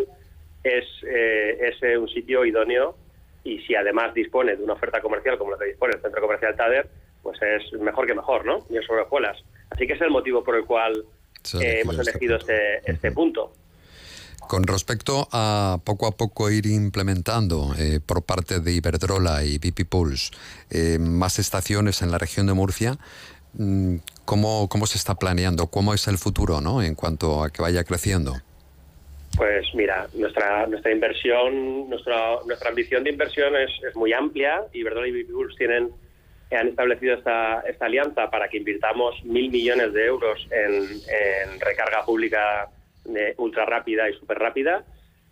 es, eh, es eh, un sitio idóneo y si además dispone de una oferta comercial como la que dispone el Centro Comercial Tader, pues es mejor que mejor, ¿no? Y sobre hojuelas. Así que es el motivo por el cual eh, hemos elegido este, este punto. Con respecto a poco a poco ir implementando eh, por parte de Iberdrola y BP Pulse eh, más estaciones en la región de Murcia, mm, ¿cómo, ¿cómo se está planeando? ¿Cómo es el futuro ¿no? en cuanto a que vaya creciendo? Pues mira, nuestra nuestra inversión, nuestra nuestra ambición de inversión es, es muy amplia. Iberdrola y BP Pulse tienen han establecido esta, esta alianza para que invirtamos mil millones de euros en, en recarga pública ultra rápida y súper rápida.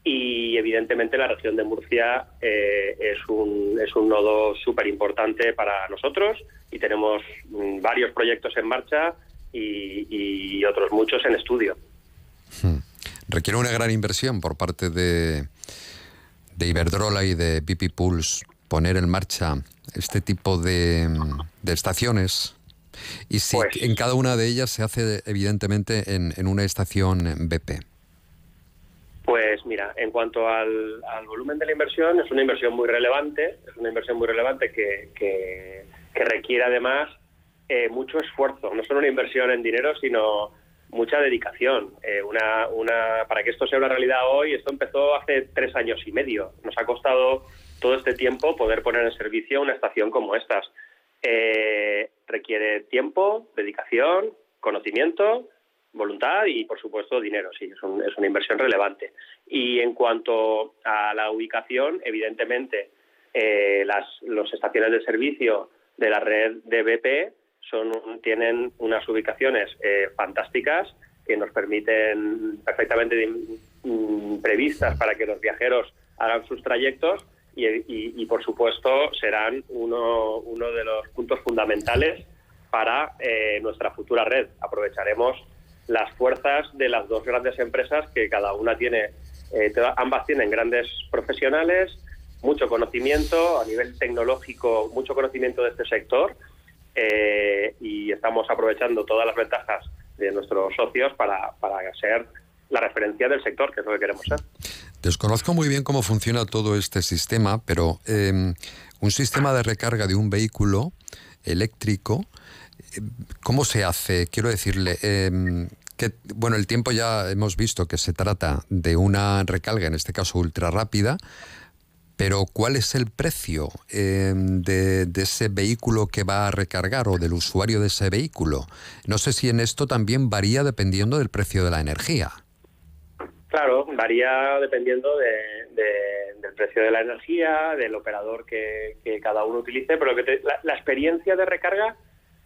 Y evidentemente la región de Murcia eh, es, un, es un nodo súper importante para nosotros y tenemos mm, varios proyectos en marcha y, otros muchos en estudio. Hmm. Requiere una gran inversión por parte de, de Iberdrola y de BP Pulse poner en marcha este tipo de, de estaciones y si pues en cada una de ellas se hace evidentemente en, una estación BP. Pues mira, en cuanto al, volumen de la inversión, es una inversión muy relevante, es una inversión muy relevante que, que, requiere además eh, mucho esfuerzo, no solo una inversión en dinero, sino mucha dedicación. Eh, una, una, para que esto sea una realidad hoy, esto empezó hace tres años y medio. Nos ha costado todo este tiempo poder poner en servicio una estación como estas. Eh, requiere tiempo, dedicación, conocimiento, voluntad y, por supuesto, dinero. Sí, es, una inversión relevante. Y en cuanto a la ubicación, evidentemente, eh, las estaciones de servicio de la red de BP son, tienen unas ubicaciones eh, fantásticas que nos permiten perfectamente mm, previstas para que los viajeros hagan sus trayectos y, por supuesto serán uno, uno de los puntos fundamentales para eh, nuestra futura red. Aprovecharemos las fuerzas de las dos grandes empresas que cada una tiene, eh, ambas tienen grandes profesionales, mucho conocimiento a nivel tecnológico, mucho conocimiento de este sector eh, y estamos aprovechando todas las ventajas de nuestros socios para, para ser la referencia del sector, que es lo que queremos ser. Desconozco muy bien cómo funciona todo este sistema, pero em, un sistema de recarga de un vehículo eléctrico, ¿cómo se hace? Quiero decirle, em, que, bueno, el tiempo ya hemos visto que se trata de una recarga, en este caso ultra rápida, pero ¿cuál es el precio de, de, ese vehículo que va a recargar o del usuario de ese vehículo? No sé si en esto también varía dependiendo del precio de la energía. Claro, varía dependiendo del precio de la energía, del operador que, cada uno utilice, pero que la, experiencia de recarga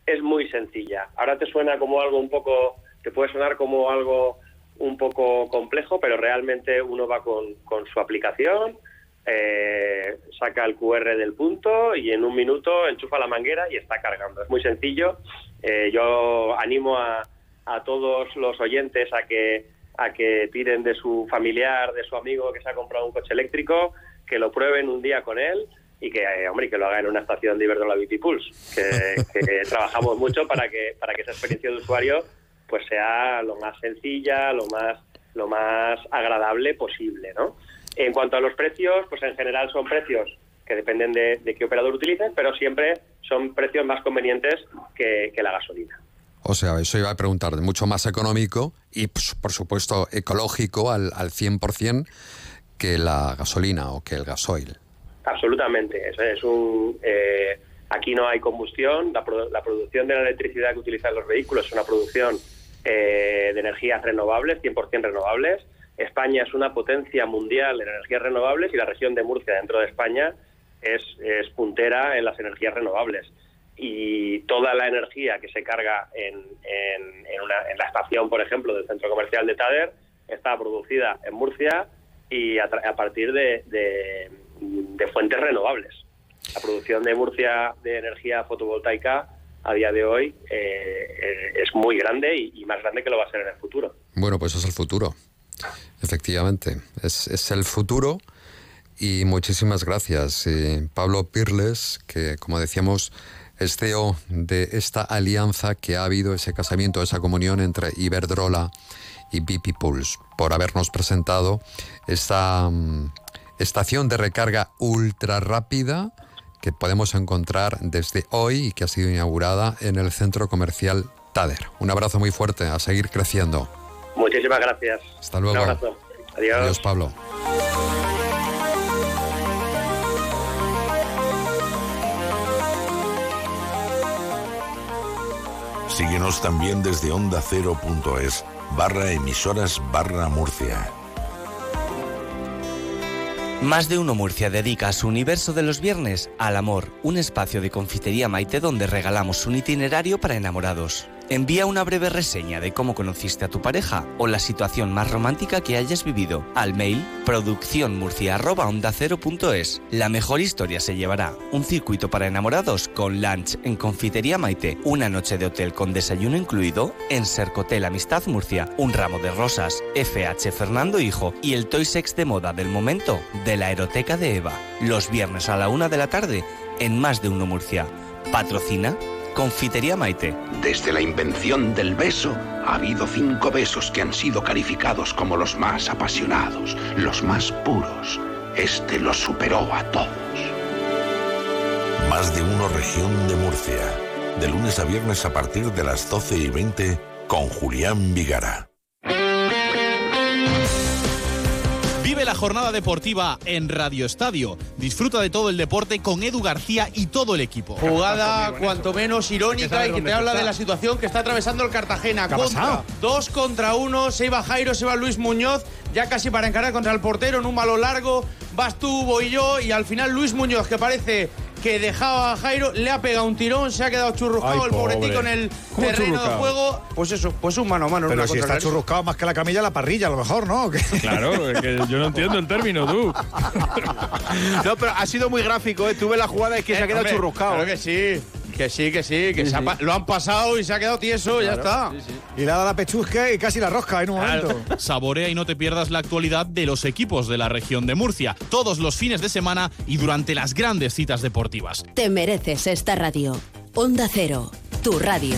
es muy sencilla. Ahora te suena como algo un poco, te puede sonar como algo un poco complejo, pero realmente uno va con, su aplicación, eh, saca el QR del punto y en un minuto enchufa la manguera y está cargando. Es muy sencillo. Eh, yo animo a todos los oyentes a que a que tiren de su familiar, de su amigo que se ha comprado un coche eléctrico, que lo prueben un día con él y que, eh, hombre, que lo haga en una estación de Iberdrola Beauty Pulse, que, trabajamos mucho para que, para que esa experiencia de usuario pues sea lo más sencilla, lo más, lo más agradable posible, ¿no? En cuanto a los precios, pues en general son precios que dependen de, qué operador utilicen, pero siempre son precios más convenientes que la gasolina. O sea, eso iba a preguntar, de mucho más económico y, pues, por supuesto, ecológico al, al 100% que la gasolina o que el gasoil. Absolutamente. Es, un, eh, aquí no hay combustión. La, producción de la electricidad que utilizan los vehículos es una producción eh, de energías renovables, 100% renovables. España es una potencia mundial en energías renovables y la región de Murcia, dentro de España, es, puntera en las energías renovables y toda la energía que se carga en, la estación, por ejemplo, del centro comercial de Tader, está producida en Murcia y a, partir de, de, fuentes renovables. La producción de Murcia de energía fotovoltaica a día de hoy eh, es muy grande y, más grande que lo va a ser en el futuro. Bueno, pues es el futuro. Efectivamente, es, es el futuro. Y muchísimas gracias, eh, Pablo Pirles, que como decíamos es CEO de esta alianza que ha habido, ese casamiento, esa comunión entre Iberdrola y BP Pulse, por habernos presentado esta, mm, estación de recarga ultra rápida que podemos encontrar desde hoy y que ha sido inaugurada en el centro comercial Tader. Un abrazo muy fuerte, a seguir creciendo. Muchísimas gracias. Hasta luego. Un abrazo. Adiós. Adiós, Pablo. Síguenos también desde onda ondacero.es barra emisoras barra Murcia. Más de uno Murcia dedica su universo de los viernes al amor, un espacio de confitería Maite donde regalamos un itinerario para enamorados. Envía una breve reseña de cómo conociste a tu pareja o la situación más romántica que hayas vivido al mail producciónmurcia.ondacero.es. La mejor historia se llevará un circuito para enamorados con lunch en Confitería Maite, una noche de hotel con desayuno incluido en Sercotel Amistad Murcia, un ramo de rosas, FH Fernando Hijo y el toy sex de moda del momento de la Eroteca de Eva. Los viernes a la una de la tarde en Más de Uno Murcia. Patrocina Confitería Maite. Desde la invención del beso, ha habido cinco besos que han sido calificados como los más apasionados, los más puros. Este los superó a todos. Más de uno región de Murcia. De lunes a viernes a partir de las 12 y 20 con Julián Vigara. Vive la jornada deportiva en Radio Estadio. Disfruta de todo el deporte con Edu García y todo el equipo. Jugada cuanto menos irónica y que te habla de la situación que está atravesando el Cartagena. ¿Qué ha Contra, dos contra uno, se iba Jairo, se va Luis Muñoz, ya casi para encarar contra el portero en un malo largo. Vas tú, voy yo y al final Luis Muñoz, que parece que dejaba a Jairo, le ha pegado un tirón, se ha quedado churruscado Ay, el pobre. en el ¿Cómo terreno de juego. Pues eso, pues un mano a mano. Pero si contra está el más que la camilla, la parrilla, a lo mejor, ¿no? Claro, es que yo no entiendo el término, tú. No, pero ha sido muy gráfico, ¿eh? Tuve la jugada y que se ha Eh, quedado hombre, churruscado. Claro que sí, que sí, que sí, que Sí, se ha lo han pasado y se ha quedado tieso, ya está. Y le ha dado la pechusca y casi la rosca en un momento. Saborea y no te pierdas la actualidad de los equipos de la región de Murcia, todos los fines de semana y durante las grandes citas deportivas. Te mereces esta radio. Onda Cero, tu radio.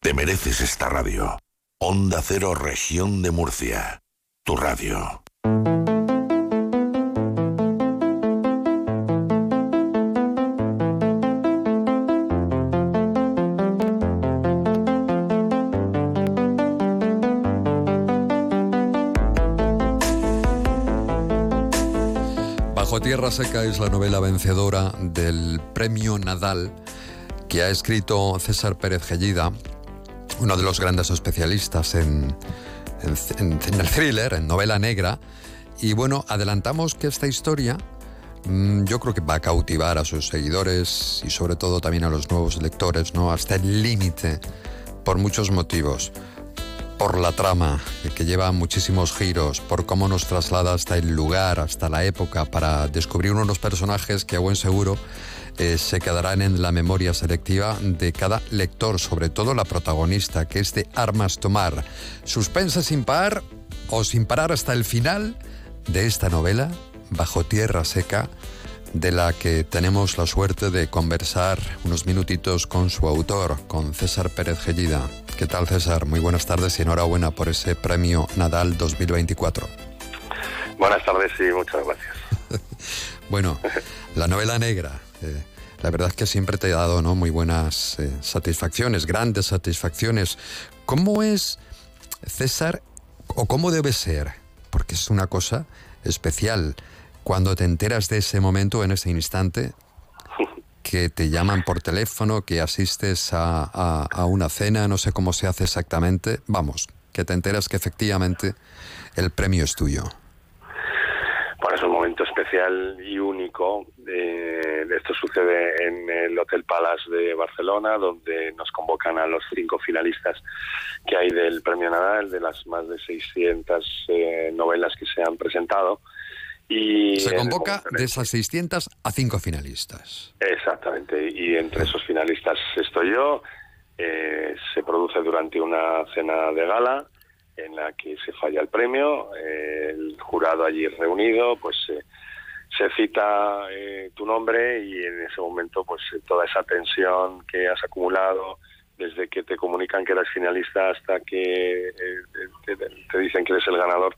Te mereces esta radio. Onda Cero Región de Murcia. Tu radio. Bajo Tierra Seca es la novela vencedora del Premio Nadal que ha escrito César Pérez Gellida, uno de los grandes especialistas en, en- el thriller, en novela negra. Y bueno, adelantamos que esta historia mm, yo creo que va a cautivar a sus seguidores y sobre todo también a los nuevos lectores, ¿no? Hasta el límite, por muchos motivos por la trama, que lleva muchísimos giros, por cómo nos traslada hasta el lugar, hasta la época, para descubrir unos personajes que a buen seguro eh, se quedarán en la memoria selectiva de cada lector, sobre todo la protagonista, que es de Armas Tomar. Suspense sin par o sin parar hasta el final de esta novela, Bajo Tierra Seca, de la que tenemos la suerte de conversar unos minutitos con su autor, con César Pérez Gellida. ¿Qué tal César? Muy buenas tardes y enhorabuena por ese premio Nadal 2024. Buenas tardes y muchas gracias. Bueno, la novela negra, eh, la verdad es que siempre te ha dado ¿no? muy buenas eh, satisfacciones, grandes satisfacciones. ¿Cómo es, César, o cómo debe ser? Porque es una cosa especial. Cuando te enteras de ese momento, en ese instante, que te llaman por teléfono, que asistes a, a una cena, no sé cómo se hace exactamente, vamos, que te enteras que efectivamente el premio es tuyo. Bueno, es un momento especial y único. Eh, esto sucede en el Hotel Palace de Barcelona, donde nos convocan a los cinco finalistas que hay del Premio Nadal, de las más de 600 eh, novelas que se han presentado. Y se convoca de esas 600 a cinco finalistas. Exactamente, y entre esos finalistas estoy yo. Eh, se produce durante una cena de gala en la que se falla el premio, eh, el jurado allí reunido, pues eh, se cita eh, tu nombre y en ese momento pues toda esa tensión que has acumulado desde que te comunican que eres finalista hasta que te, dicen que eres el ganador,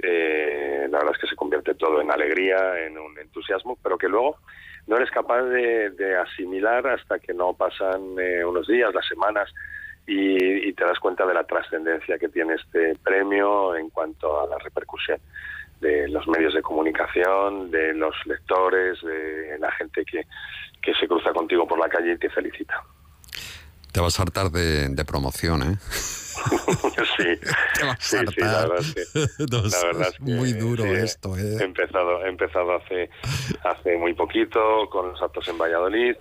la verdad es que se convierte todo en alegría, en un entusiasmo, pero que luego no eres capaz de, de asimilar hasta que no pasan unos días, las semanas, y, te das cuenta de la trascendencia que tiene este premio en cuanto a la repercusión de los medios de comunicación, de los lectores, de la gente que, que se cruza contigo por la calle y te felicita. Te vas a hartar de, de promoción, ¿eh? sí, Te vas sí, a sí, la hartar. verdad es que, la verdad es que, muy duro sí, esto, ¿eh? He empezado, he empezado hace, hace muy poquito con los actos en Valladolid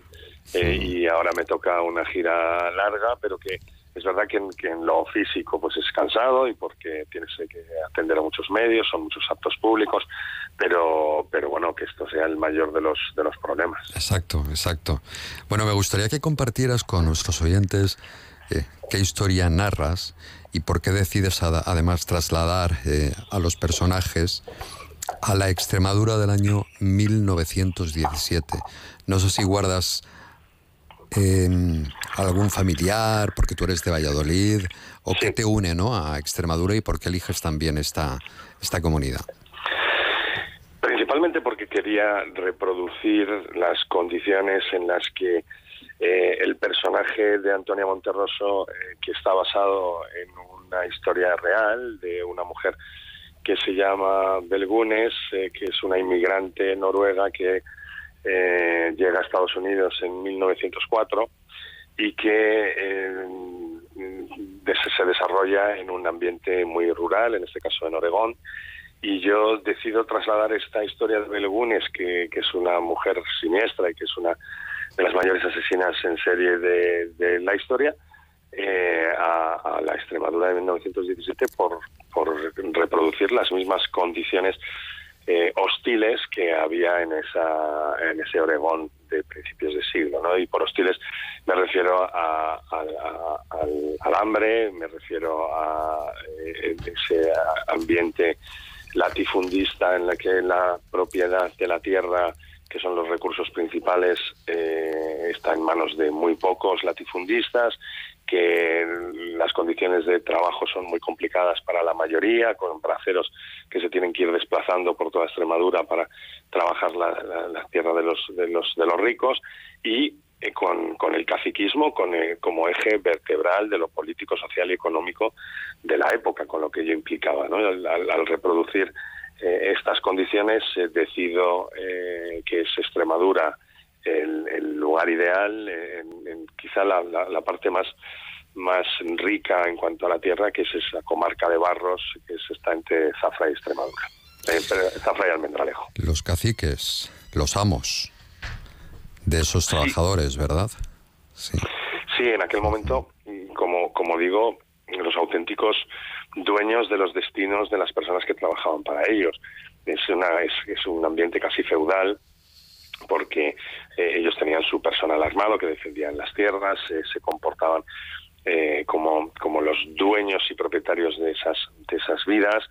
eh, y ahora me toca una gira larga, pero que es verdad que en, que en lo físico pues es cansado y porque tienes que atender a muchos medios, son muchos actos públicos, pero pero bueno, que esto sea el mayor de los de los problemas. Exacto, exacto. Bueno, me gustaría que compartieras con nuestros oyentes eh, qué historia narras y por qué decides además trasladar eh, a los personajes a la Extremadura del año 1917. No sé si guardas eh, algún familiar, porque tú eres de Valladolid, o qué te une ¿no? a Extremadura y por qué eliges también esta, esta comunidad. Principalmente porque quería reproducir las condiciones en las que eh, el personaje de Antonia Monterroso, eh, que está basado en una historia real de una mujer que se llama Belgunes, eh, que es una inmigrante noruega que eh, llega a Estados Unidos en 1904 y que eh, se desarrolla en un ambiente muy rural, en este caso en Oregón. Y yo decido trasladar esta historia de Belgunes, que, es una mujer siniestra y que es una de las mayores asesinas en serie de, de la historia, eh, a, a la Extremadura de 1917 por, por reproducir las mismas condiciones eh, hostiles que había en esa en ese Oregón de principios de siglo, ¿no? Y por hostiles me refiero al hambre, me refiero a eh, ese ambiente latifundista en la que la propiedad de la tierra, que son los recursos principales, eh, está en manos de muy pocos latifundistas, que las condiciones de trabajo son muy complicadas para la mayoría, con braceros que se tienen que ir desplazando por toda Extremadura para trabajar la, la- tierra de los, de los, de los ricos y eh, con, con el caciquismo con, eh, como eje vertebral de lo político, social y económico de la época, con lo que ello implicaba. Al, reproducir eh, estas condiciones, decido que es Extremadura el, el lugar ideal, en, en quizá la, la- la parte más más rica en cuanto a la tierra, que es esa comarca de Barros, que es, está entre Zafra y Extremadura. Eh, Zafra y Almendralejo. Los caciques, los amos de esos trabajadores, ¿verdad? Sí. Sí, en aquel momento, como, como digo, los auténticos dueños de los destinos de las personas que trabajaban para ellos. Es, una, es, es un ambiente casi feudal porque eh, ellos tenían su personal armado que defendían las tierras, eh, se comportaban eh, como, como los dueños y propietarios de esas, de esas vidas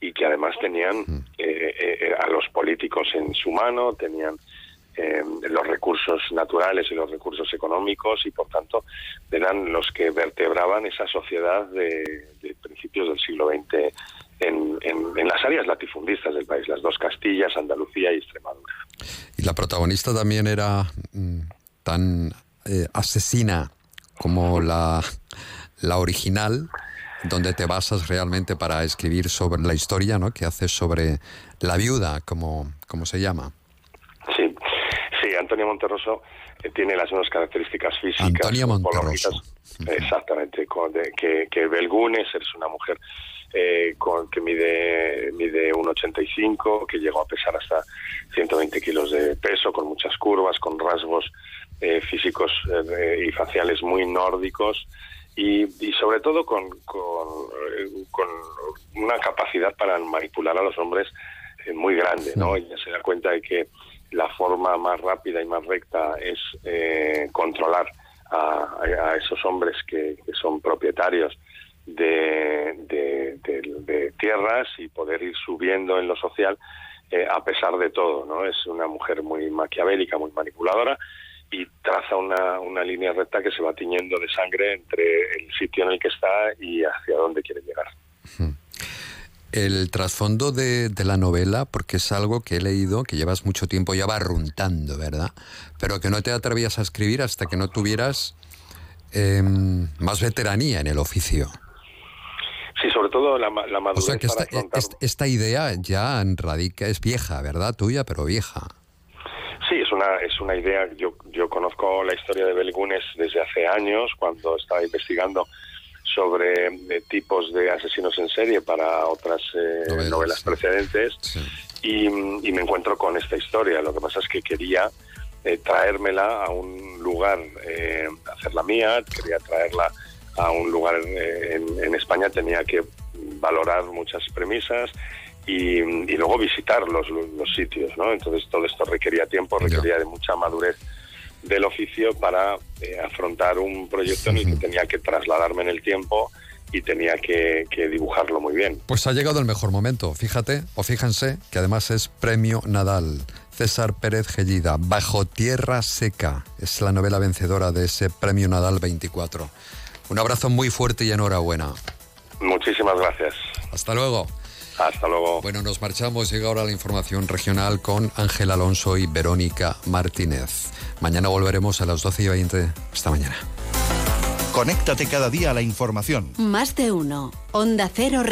y que además tenían eh, eh, a los políticos en su mano, tenían los recursos naturales y los recursos económicos y por tanto eran los que vertebraban esa sociedad de, de principios del siglo XX en, en- en las áreas latifundistas del país, las dos Castillas, Andalucía y Extremadura. Y la protagonista también era mm, tan eh, asesina como la, la original, donde te basas realmente para escribir sobre la historia ¿no? que haces sobre la viuda, como, como se llama. Sí, sí, Antonio Monterroso eh, tiene las mismas características físicas. Antonio Monterroso. Exactamente, de- que, que Belgunes es una mujer eh, con, que mide, mide 1,85, que llegó a pesar hasta 120 kilos de peso, con muchas curvas, con rasgos eh, físicos eh, y faciales muy nórdicos y, y sobre todo con, con, con una capacidad para manipular a los hombres eh, muy grande, ¿no? Ella se da cuenta de que la forma más rápida y más recta es eh, controlar a, a esos hombres que, que son propietarios de, tierras y poder ir subiendo en lo social eh, a pesar de todo, ¿no? Es una mujer muy maquiavélica, muy manipuladora y traza una, una línea recta que se va tiñendo de sangre entre el sitio en el que está y hacia dónde quiere llegar. El trasfondo de, de la novela, porque es algo que he leído, que llevas mucho tiempo ya barruntando, ¿verdad? Pero que no te atrevías a escribir hasta que no tuvieras em, más veteranía en el oficio. Sí, sobre todo la, la O madurez sea que esta, para esta idea ya radica, es vieja, ¿verdad? Tuya, pero vieja. Sí, es una, es una idea. Yo, yo conozco la historia de Belgunes desde hace años, cuando estaba investigando sobre eh, tipos de asesinos en serie para otras eh, novelas, precedentes y, y me encuentro con esta historia. Lo que pasa es que quería eh, traérmela a un lugar, eh, hacerla mía, quería traerla a un lugar en, en España, tenía que valorar muchas premisas y, y luego visitar los, los sitios, ¿no? Entonces todo esto requería tiempo, requería de mucha madurez del oficio para eh, afrontar un proyecto en el que tenía que trasladarme en el tiempo y tenía que, que dibujarlo muy bien. Pues ha llegado el mejor momento, fíjate, o fíjense, que además es premio Nadal. César Pérez Gellida, Bajo Tierra Seca, es la novela vencedora de ese premio Nadal 24. Un abrazo muy fuerte y enhorabuena. Muchísimas gracias. Hasta luego. Hasta luego. Bueno, nos marchamos. Llega ahora la información regional con Ángel Alonso y Verónica Martínez. Mañana volveremos a las 12 y 20. Hasta mañana. Conéctate cada día a la información. Más de uno. Onda Cero